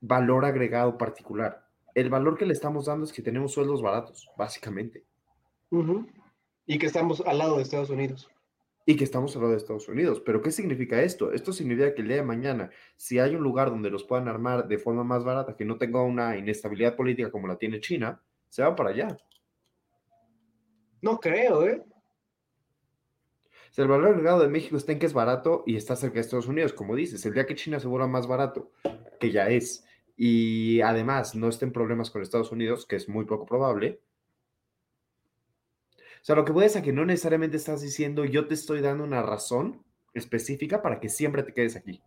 valor agregado particular. El valor que le estamos dando es que tenemos sueldos baratos, básicamente. Y que estamos al lado de Estados Unidos. Y que estamos hablando de Estados Unidos. Pero ¿qué significa esto? Esto significa que el día de mañana, si hay un lugar donde los puedan armar de forma más barata, que no tenga una inestabilidad política como la tiene China, se va para allá. No creo, ¿eh? O sea, el valor agregado de México está en que es barato y está cerca de Estados Unidos, como dices. El día que China se vuelva más barato, que ya es, y además no estén problemas con Estados Unidos, que es muy poco probable. O sea, lo que voy es que no necesariamente estás diciendo yo te estoy dando una razón específica para que siempre te quedes aquí.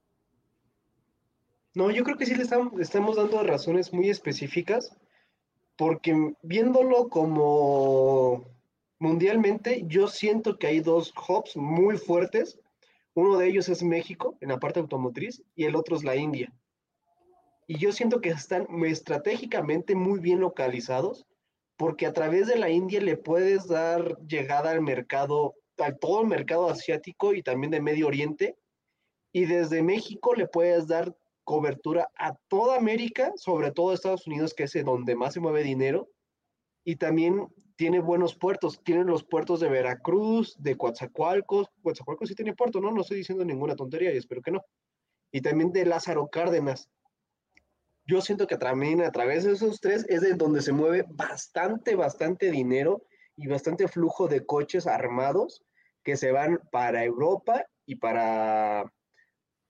No, yo creo que sí le estamos, le estamos dando razones muy específicas, porque viéndolo como mundialmente, yo siento que hay dos hubs muy fuertes. Uno de ellos es México, en la parte automotriz, y el otro es la India. Y yo siento que están estratégicamente muy bien localizados, porque a través de la India le puedes dar llegada al mercado, a todo el mercado asiático y también de Medio Oriente, y desde México le puedes dar cobertura a toda América, sobre todo Estados Unidos, que es donde más se mueve dinero, y también tiene buenos puertos, tiene los puertos de Veracruz, de Coatzacoalcos, Coatzacoalcos sí tiene puerto, ¿no? No estoy diciendo ninguna tontería y espero que no. Y también de Lázaro Cárdenas. Yo siento que también a través de esos tres es de donde se mueve bastante, bastante dinero y bastante flujo de coches armados que se van para Europa y para,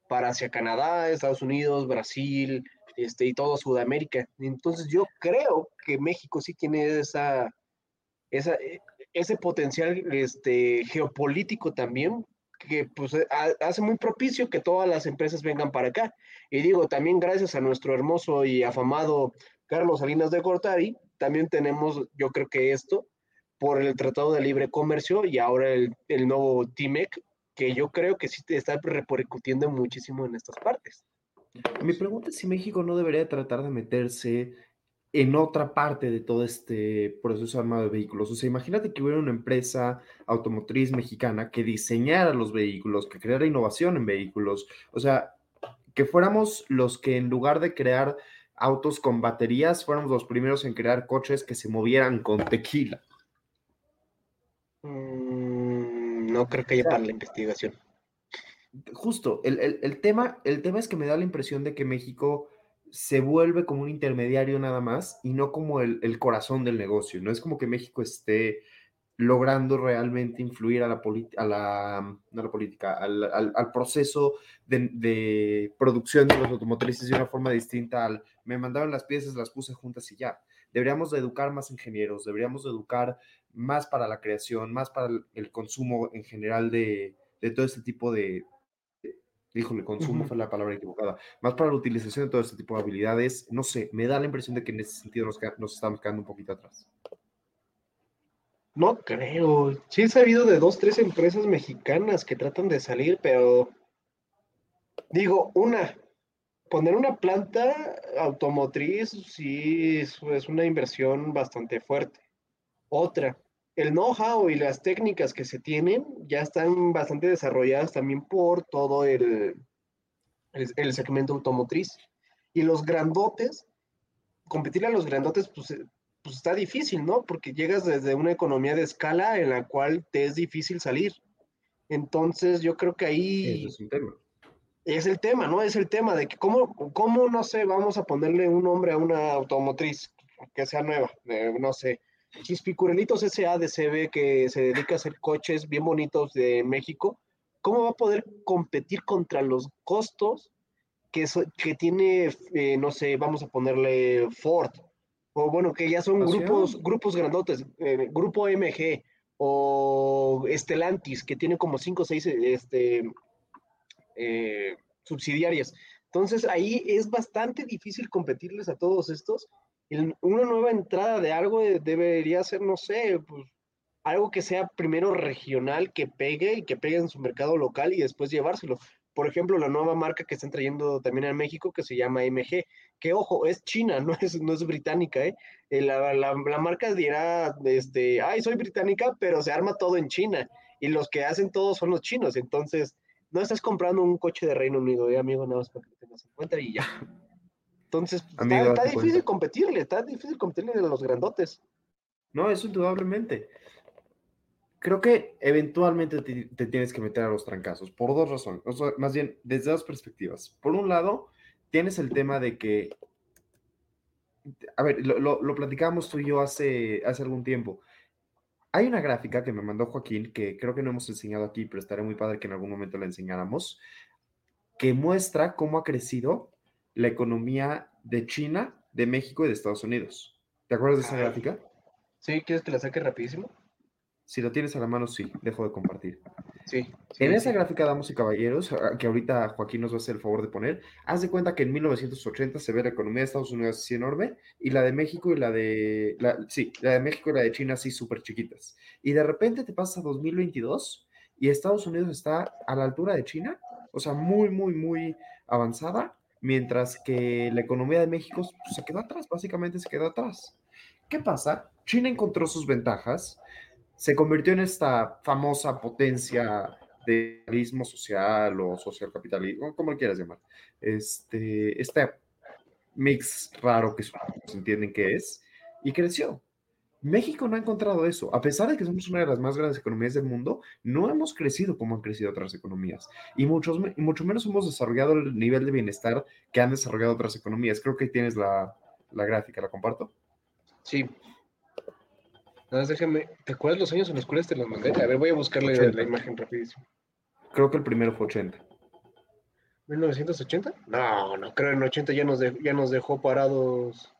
para hacia Canadá, Estados Unidos, Brasil, este, y todo Sudamérica. Entonces yo creo que México sí tiene esa, esa, eh, ese potencial este, geopolítico también, que pues ha- hace muy propicio que todas las empresas vengan para acá. Y digo, también gracias a nuestro hermoso y afamado Carlos Salinas de Gortari, también tenemos, yo creo que esto, por el Tratado de Libre Comercio y ahora el, el nuevo TIMEC, que yo creo que sí está repercutiendo muchísimo en estas partes. Mi pregunta es si México no debería tratar de meterse en otra parte de todo este proceso armado de vehículos. O sea, imagínate que hubiera una empresa automotriz mexicana que diseñara los vehículos, que creara innovación en vehículos. O sea, que fuéramos los que en lugar de crear autos con baterías, fuéramos los primeros en crear coches que se movieran con tequila. Mm, no creo que haya O sea, para la investigación. Justo, el, el- el tema, el tema es que me da la impresión de que México se vuelve como un intermediario nada más y no como el, corazón del negocio. No es como que México esté logrando realmente influir a la, a la, no la política, al, al, proceso de, producción de los automotrices de una forma distinta al me mandaron las piezas, las puse juntas y ya. Deberíamos de educar más ingenieros, deberíamos de educar más para la creación, más para el, el consumo en general de, de, todo este tipo de, híjole, consumo uh -huh. fue la palabra equivocada, más para la utilización de todo este tipo de habilidades, no sé, me da la impresión de que en ese sentido nos, nos estamos quedando un poquito atrás. No creo. Sí he sabido de dos, tres empresas mexicanas que tratan de salir, pero digo, una, poner una planta automotriz sí es, es una inversión bastante fuerte. Otra, el know-how y las técnicas que se tienen ya están bastante desarrolladas también por todo el, el, el segmento automotriz. Y los grandotes, competir a los grandotes, pues pues está difícil, ¿no? Porque llegas desde una economía de escala en la cual te es difícil salir. Entonces, yo creo que ahí... Es, un tema. es el tema, ¿no? Es el tema de que cómo, cómo, no sé, vamos a ponerle un nombre a una automotriz que sea nueva, eh, no sé, Chispicurelitos S.A. de CB que se dedica a hacer coches bien bonitos de México, ¿cómo va a poder competir contra los costos que, so, que tiene, eh, no sé, vamos a ponerle Ford, o bueno, que ya son grupos, grupos grandotes, eh, grupo MG o Estelantis, que tiene como 5 o 6 este, eh, subsidiarias. Entonces ahí es bastante difícil competirles a todos estos. Una nueva entrada de algo debería ser, no sé, pues, algo que sea primero regional, que pegue y que pegue en su mercado local y después llevárselo por ejemplo, la nueva marca que están trayendo también a México, que se llama MG, que ojo, es china, no es, no es británica, ¿eh? La, la, la, marca dirá, este, ay, soy británica, pero se arma todo en China, y los que hacen todo son los chinos, entonces, no estás comprando un coche de Reino Unido, ¿eh, amigo? Nada más para que lo tengas en cuenta y ya. Entonces, amigo, está, está difícil cuenta. competirle, está difícil competirle a los grandotes. No, eso indudablemente creo que eventualmente te, te, tienes que meter a los trancazos por dos razones, o sea, más bien desde dos perspectivas. Por un lado, tienes el tema de que, a ver, lo, lo, lo platicamos tú y yo hace, hace algún tiempo. Hay una gráfica que me mandó Joaquín, que creo que no hemos enseñado aquí, pero estaría muy padre que en algún momento la enseñáramos, que muestra cómo ha crecido la economía de China, de México y de Estados Unidos. ¿Te acuerdas de esa gráfica? Sí, ¿quieres que la saque rapidísimo? Si lo tienes a la mano, sí, dejo de compartir. Sí. sí en esa sí. gráfica, damas y caballeros, que ahorita Joaquín nos va a hacer el favor de poner, haz de cuenta que en 1980 se ve la economía de Estados Unidos así enorme y la de México y la de. La, sí, la de México y la de China así súper chiquitas. Y de repente te pasas a 2022 y Estados Unidos está a la altura de China, o sea, muy, muy, muy avanzada, mientras que la economía de México pues, se quedó atrás, básicamente se quedó atrás. ¿Qué pasa? China encontró sus ventajas se convirtió en esta famosa potencia de capitalismo social o social capitalismo, como lo quieras llamar. Este, este mix raro que entienden que es, y creció. México no ha encontrado eso. A pesar de que somos una de las más grandes economías del mundo, no hemos crecido como han crecido otras economías. Y, muchos, y mucho menos hemos desarrollado el nivel de bienestar que han desarrollado otras economías. Creo que ahí tienes la, la gráfica, ¿la comparto? Sí, Nada más déjame. ¿Te acuerdas los años en los cuales te los mandé? A ver, voy a buscarle 80. la imagen rapidísimo. Creo que el primero fue 80. ¿1980? No, no creo en 80 ya nos, de, ya nos dejó parados.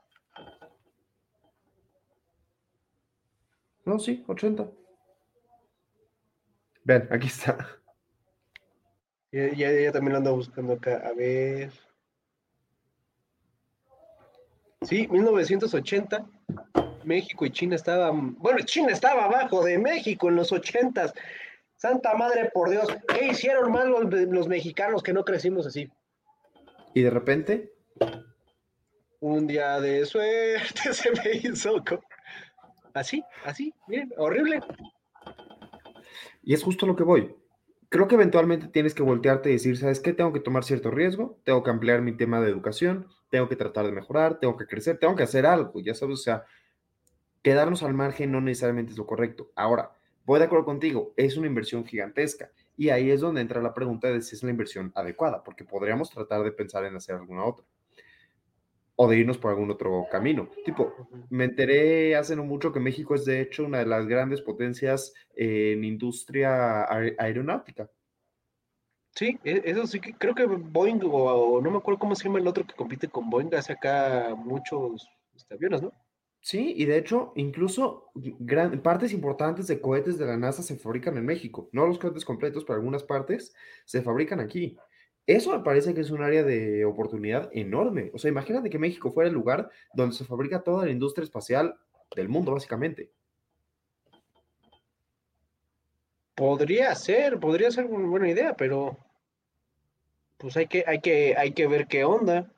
No, sí, 80. Ven, aquí está. Ya, ya, ya también lo ando buscando acá. A ver. Sí, 1980. México y China estaban, bueno, China estaba abajo de México en los ochentas. Santa madre por Dios, ¿qué hicieron mal los, los, mexicanos que no crecimos así? Y de repente. Un día de suerte se me hizo. Así, así, miren, horrible. Y es justo lo que voy. Creo que eventualmente tienes que voltearte y decir, ¿sabes qué? Tengo que tomar cierto riesgo, tengo que ampliar mi tema de educación, tengo que tratar de mejorar, tengo que crecer, tengo que hacer algo, ya sabes, o sea, quedarnos al margen no necesariamente es lo correcto. Ahora, voy de acuerdo contigo, es una inversión gigantesca. Y ahí es donde entra la pregunta de si es la inversión adecuada, porque podríamos tratar de pensar en hacer alguna otra. O de irnos por algún otro camino. Tipo, me enteré hace no mucho que México es de hecho una de las grandes potencias en industria aeronáutica. Sí, e, eso sí que creo que Boeing o, no me acuerdo cómo se llama el otro que compite con Boeing, hace acá muchos este, aviones, ¿no? Sí, y de hecho, incluso gran, partes importantes de cohetes de la NASA se fabrican en México. No los cohetes completos, pero algunas partes se fabrican aquí. Eso me parece que es un área de oportunidad enorme. O sea, imagínate que México fuera el lugar donde se fabrica toda la industria espacial del mundo, básicamente. Podría ser, podría ser una buena idea, pero pues hay que, hay que, hay que ver qué onda.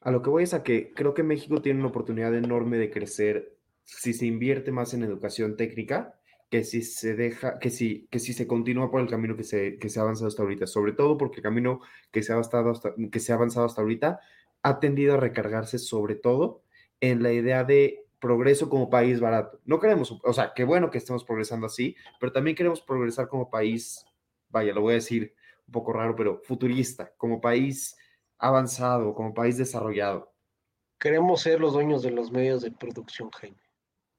A lo que voy es a que creo que México tiene una oportunidad enorme de crecer si se invierte más en educación técnica que si se deja, que si, que si se continúa por el camino que se, que se ha avanzado hasta ahorita, sobre todo porque el camino que se, ha avanzado hasta, que se ha avanzado hasta ahorita ha tendido a recargarse sobre todo en la idea de progreso como país barato. No queremos, o sea, qué bueno que estemos progresando así, pero también queremos progresar como país, vaya, lo voy a decir un poco raro, pero futurista, como país avanzado, como país desarrollado. Queremos ser los dueños de los medios de producción, Jaime.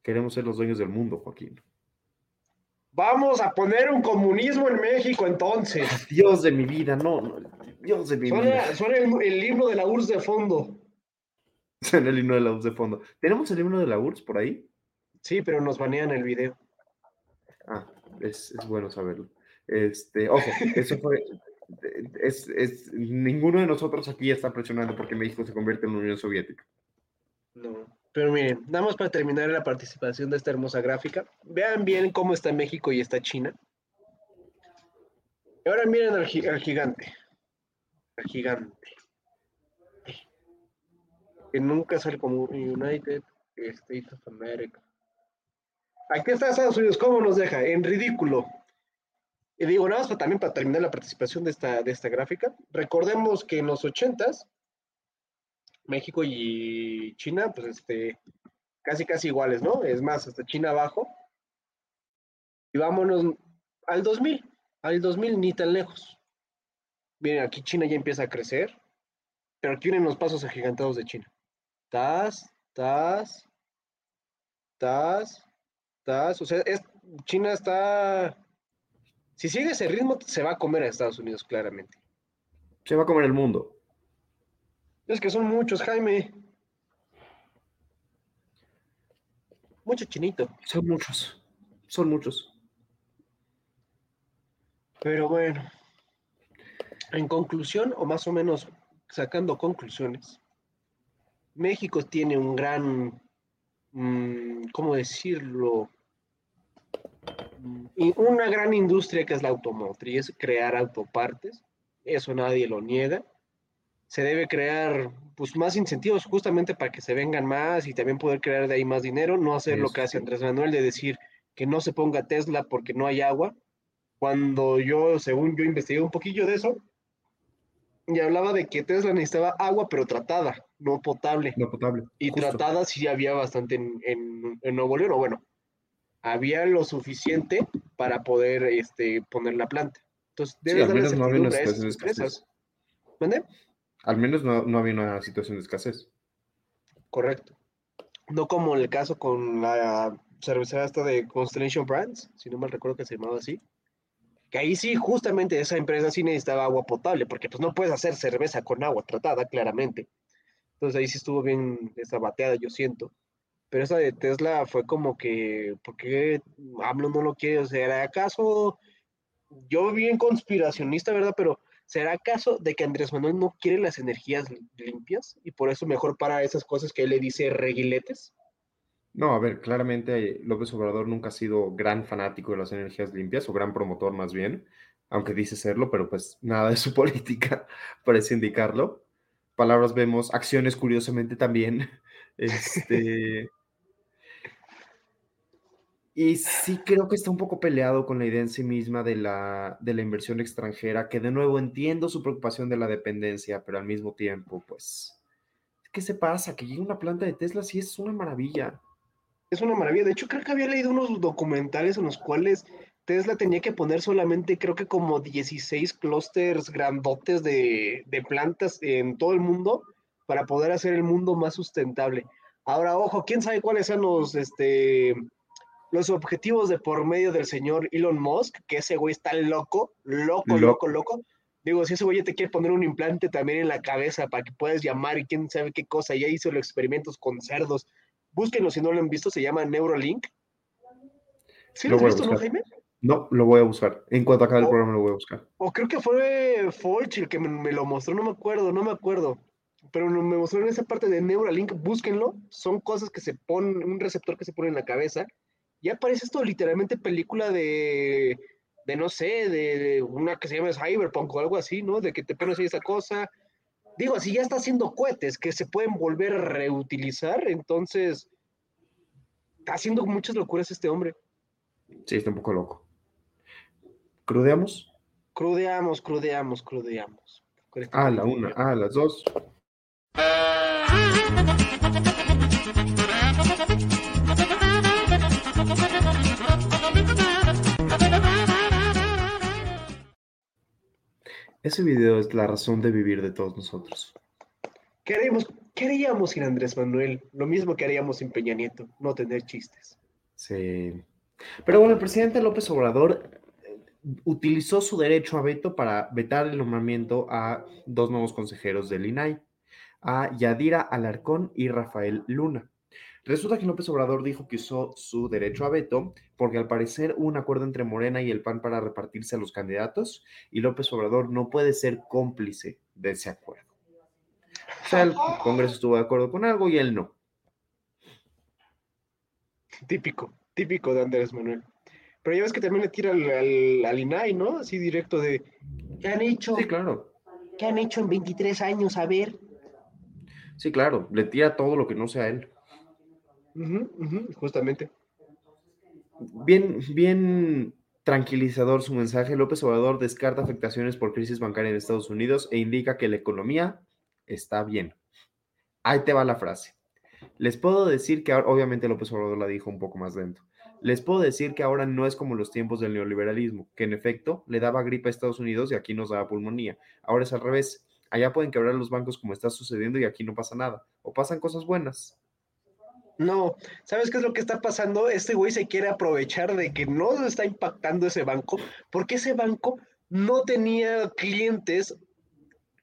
Queremos ser los dueños del mundo, Joaquín. Vamos a poner un comunismo en México entonces. Dios de mi vida, no, no Dios de mi vida. Suena el, el, himno de la URSS de fondo. Suena el himno de la URSS de fondo. ¿Tenemos el himno de la URSS por ahí? Sí, pero nos banean el video. Ah, es, es bueno saberlo. Este, ojo, eso fue. Es, es, ninguno de nosotros aquí está presionando porque México se convierte en la Unión Soviética. No. Pero miren, nada más para terminar la participación de esta hermosa gráfica. Vean bien cómo está México y está China. Y ahora miren al, gigante. Al gigante. Que nunca sale como United States of America. Aquí está Estados Unidos, ¿cómo nos deja? En ridículo. Y digo, nada más también para terminar la participación de esta, de esta gráfica. Recordemos que en los ochentas México y China, pues este, casi casi iguales, ¿no? Es más, hasta China abajo. Y vámonos al 2000, al 2000 ni tan lejos. Miren, aquí China ya empieza a crecer, pero aquí vienen los pasos agigantados de China. Tas, tas, tas, tas. O sea, es, China está... Si sigue ese ritmo, se va a comer a Estados Unidos, claramente. Se va a comer el mundo. Es que son muchos, Jaime. Mucho chinito. Son muchos. Son muchos. Pero bueno. En conclusión, o más o menos sacando conclusiones, México tiene un gran, mm, ¿cómo decirlo? Mm, una gran industria que es la automotriz, crear autopartes. Eso nadie lo niega se debe crear pues más incentivos justamente para que se vengan más y también poder crear de ahí más dinero, no hacer lo que hace Andrés Manuel de decir que no se ponga Tesla porque no hay agua. Cuando yo, según yo investigué un poquillo de eso, y hablaba de que Tesla necesitaba agua, pero tratada, no potable. No potable. Y tratada sí había bastante en, en, Nuevo León, o bueno, había lo suficiente para poder este, poner la planta. Entonces, debe sí, darle no esas empresas. ¿Mande? Al menos no, había una situación de escasez. Correcto. No como en el caso con la cervecera esta de Constellation Brands, si no mal recuerdo que se llamaba así. Que ahí sí, justamente esa empresa sí necesitaba agua potable, porque pues no puedes hacer cerveza con agua tratada, claramente. Entonces ahí sí estuvo bien esa bateada, yo siento. Pero esa de Tesla fue como que, ¿por qué AMLO no lo quiere? O sea, ¿acaso yo bien conspiracionista, verdad? Pero ¿Será acaso de que Andrés Manuel no quiere las energías limpias y por eso mejor para esas cosas que él le dice reguiletes? No, a ver, claramente López Obrador nunca ha sido gran fanático de las energías limpias o gran promotor más bien, aunque dice serlo, pero pues nada de su política parece indicarlo. Palabras vemos, acciones curiosamente también. Este, y sí creo que está un poco peleado con la idea en sí misma de la, de la inversión extranjera, que de nuevo entiendo su preocupación de la dependencia, pero al mismo tiempo, pues, ¿qué se pasa? Que llegue una planta de Tesla sí es una maravilla. Es una maravilla. De hecho, creo que había leído unos documentales en los cuales Tesla tenía que poner solamente, creo que como 16 clústeres grandotes de, de plantas en todo el mundo para poder hacer el mundo más sustentable. Ahora, ojo, quién sabe cuáles son los, este, los objetivos de por medio del señor Elon Musk, que ese güey está loco, loco, loco, loco. Digo, si ese güey te quiere poner un implante también en la cabeza para que puedas llamar y quién sabe qué cosa, ya hizo los experimentos con cerdos. Búsquenlo si no lo han visto, se llama Neuralink. ¿Sí lo, has visto, no, Jaime? No, lo voy a buscar. En cuanto acabe el programa lo voy a buscar. O creo que fue Folch el que me, lo mostró, no me acuerdo, no me acuerdo. Pero me mostró en esa parte de Neuralink, búsquenlo. Son cosas que se ponen, un receptor que se pone en la cabeza. Ya parece esto literalmente película de, de no sé, de, una que se llama Cyberpunk o algo así, ¿no? De que te pones ahí esa cosa. Digo, así ya está haciendo cohetes que se pueden volver a reutilizar, entonces está haciendo muchas locuras este hombre. Sí, está un poco loco. ¿Crudeamos? Crudeamos, crudeamos, crudeamos. Ah, la una, ah, las dos. Ese video es la razón de vivir de todos nosotros. ¿Qué haríamos, qué haríamos sin Andrés Manuel? Lo mismo que haríamos sin Peña Nieto, no tener chistes. Sí. Pero bueno, el presidente López Obrador eh, utilizó su derecho a veto para vetar el nombramiento a dos nuevos consejeros del INAI, a Yadira Alarcón y Rafael Luna. Resulta que López Obrador dijo que usó su derecho a veto porque al parecer hubo un acuerdo entre Morena y el PAN para repartirse a los candidatos y López Obrador no puede ser cómplice de ese acuerdo. O sea, el Congreso estuvo de acuerdo con algo y él no. Típico típico de Andrés Manuel. Pero ya ves que también le tira al, al, INAI, ¿no? Así directo de, ¿qué han hecho? Sí, claro. ¿Qué han hecho en 23 años? A ver. Sí, claro, le tira todo lo que no sea él. Justamente. Bien, bien tranquilizador su mensaje. López Obrador descarta afectaciones por crisis bancaria en Estados Unidos e indica que la economía está bien. Ahí te va la frase. Les puedo decir que obviamente López Obrador la dijo un poco más lento. Les puedo decir que ahora no es como los tiempos del neoliberalismo, que en efecto le daba gripe a Estados Unidos y aquí nos daba pulmonía. Ahora es al revés. Allá pueden quebrar los bancos como está sucediendo y aquí no pasa nada. O pasan cosas buenas. No, ¿sabes qué es lo que está pasando? Este güey se quiere aprovechar de que no está impactando ese banco, porque ese banco no tenía clientes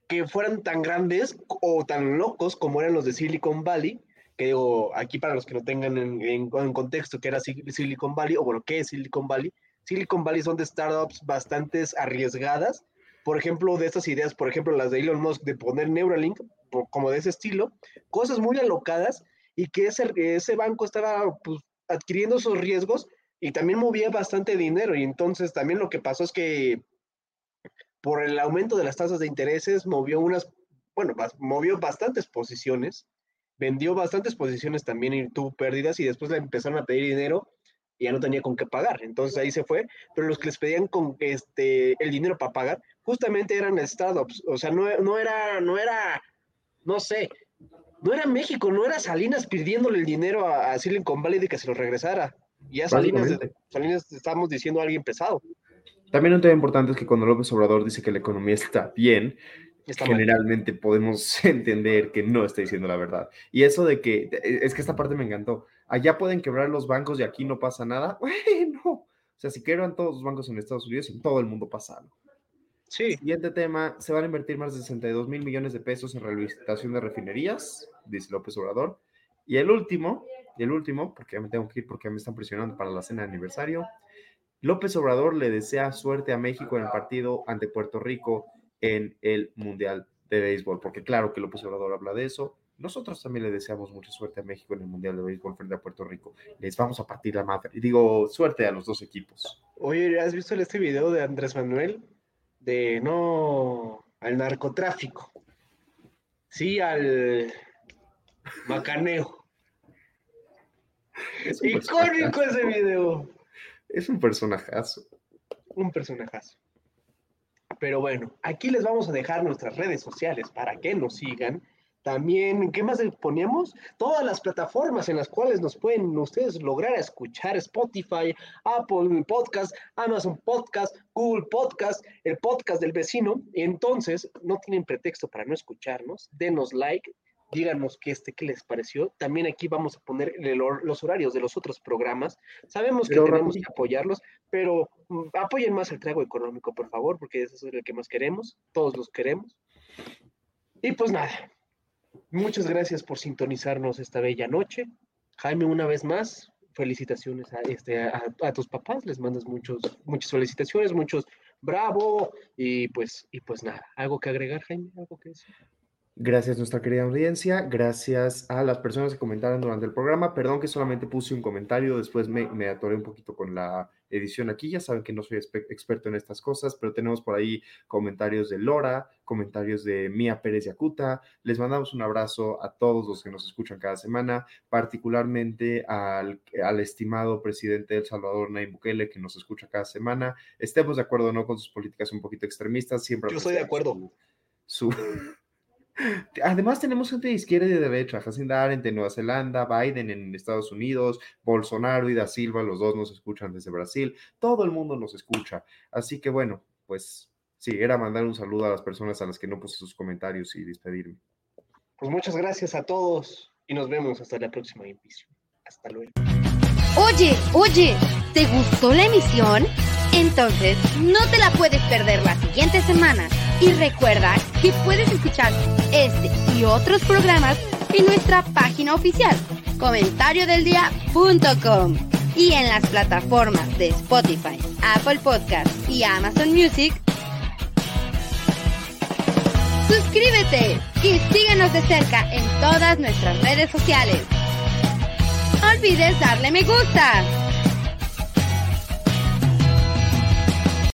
que fueran tan grandes o tan locos como eran los de Silicon Valley, que digo, aquí para los que no tengan en, contexto que era Silicon Valley, o bueno, ¿qué es Silicon Valley? Silicon Valley son de startups bastante arriesgadas, por ejemplo, de estas ideas, por ejemplo, las de Elon Musk de poner Neuralink, como de ese estilo, cosas muy alocadas y que ese, ese banco estaba pues, adquiriendo esos riesgos y también movía bastante dinero y entonces también lo que pasó es que por el aumento de las tasas de intereses movió unas, bueno, movió bastantes posiciones vendió bastantes posiciones también y tuvo pérdidas y después le empezaron a pedir dinero y ya no tenía con qué pagar. Entonces ahí se fue, pero los que les pedían con este el dinero para pagar justamente eran startups, o sea, no, no era no era no sé, no era México, no era Salinas pidiéndole el dinero a, Silicon Valley de que se lo regresara. Y ya Salinas, Salinas estamos diciendo a alguien pesado. También un tema importante es que cuando López Obrador dice que la economía está bien, generalmente podemos entender que no está diciendo la verdad. Y eso de que, es que esta parte me encantó, allá pueden quebrar los bancos y aquí no pasa nada, bueno, o sea, si quebran todos los bancos en Estados Unidos, en todo el mundo pasa algo. Sí. Siguiente tema, se van a invertir más de 62 mil millones de pesos en rehabilitación de refinerías, dice López Obrador. Y el último, y el último, porque ya me tengo que ir porque me están presionando para la cena de aniversario, López Obrador le desea suerte a México en el partido ante Puerto Rico en el Mundial de Béisbol, porque claro que López Obrador habla de eso. Nosotros también le deseamos mucha suerte a México en el Mundial de Béisbol frente a Puerto Rico. Les vamos a partir la madre. Y digo, suerte a los dos equipos. Oye, ¿has visto este video de Andrés Manuel? De no al narcotráfico. Sí, al macaneo. Icónico ese video. Es un personajazo. Un personajazo. Pero bueno, aquí les vamos a dejar nuestras redes sociales para que nos sigan. También, ¿qué más poníamos? Todas las plataformas en las cuales nos pueden ustedes lograr escuchar Spotify, Apple Podcast, Amazon Podcast, Google Podcast, el podcast del vecino. Entonces, no tienen pretexto para no escucharnos. Denos like, díganos qué, este, qué les pareció. También aquí vamos a poner los horarios de los otros programas. Sabemos que tenemos que apoyarlos, pero mm, apoyen más el trago económico, por favor, porque eso es el que más queremos, todos los queremos. Y pues nada, muchas gracias por sintonizarnos esta bella noche. Jaime, una vez más, felicitaciones a, este, a, tus papás, les mandas muchos, muchas felicitaciones, muchos bravo, y pues, y pues nada, ¿algo que agregar, Jaime? ¿Algo que decir? Gracias a nuestra querida audiencia, gracias a las personas que comentaron durante el programa. Perdón que solamente puse un comentario, después me, me atoré un poquito con la edición aquí. Ya saben que no soy experto en estas cosas, pero tenemos por ahí comentarios de Lora, comentarios de Mía Pérez Yacuta. Les mandamos un abrazo a todos los que nos escuchan cada semana, particularmente al, al estimado presidente del Salvador, Nayib Bukele, que nos escucha cada semana. Estemos de acuerdo o no con sus políticas un poquito extremistas, siempre. Yo estoy de acuerdo. su Además, tenemos gente de izquierda y de derecha, Jacinda Arendt en Nueva Zelanda, Biden en Estados Unidos, Bolsonaro y Da Silva, los dos nos escuchan desde Brasil, todo el mundo nos escucha. Así que bueno, pues sí, era mandar un saludo a las personas a las que no puse sus comentarios y despedirme. Pues muchas gracias a todos y nos vemos hasta la próxima emisión. Hasta luego. Oye, oye, ¿te gustó la emisión? Entonces, no te la puedes perder la siguiente semana. Y recuerda que puedes escuchar este y otros programas en nuestra página oficial, comentariodeldia.com y en las plataformas de Spotify, Apple Podcasts y Amazon Music. Suscríbete y síguenos de cerca en todas nuestras redes sociales. No olvides darle me gusta.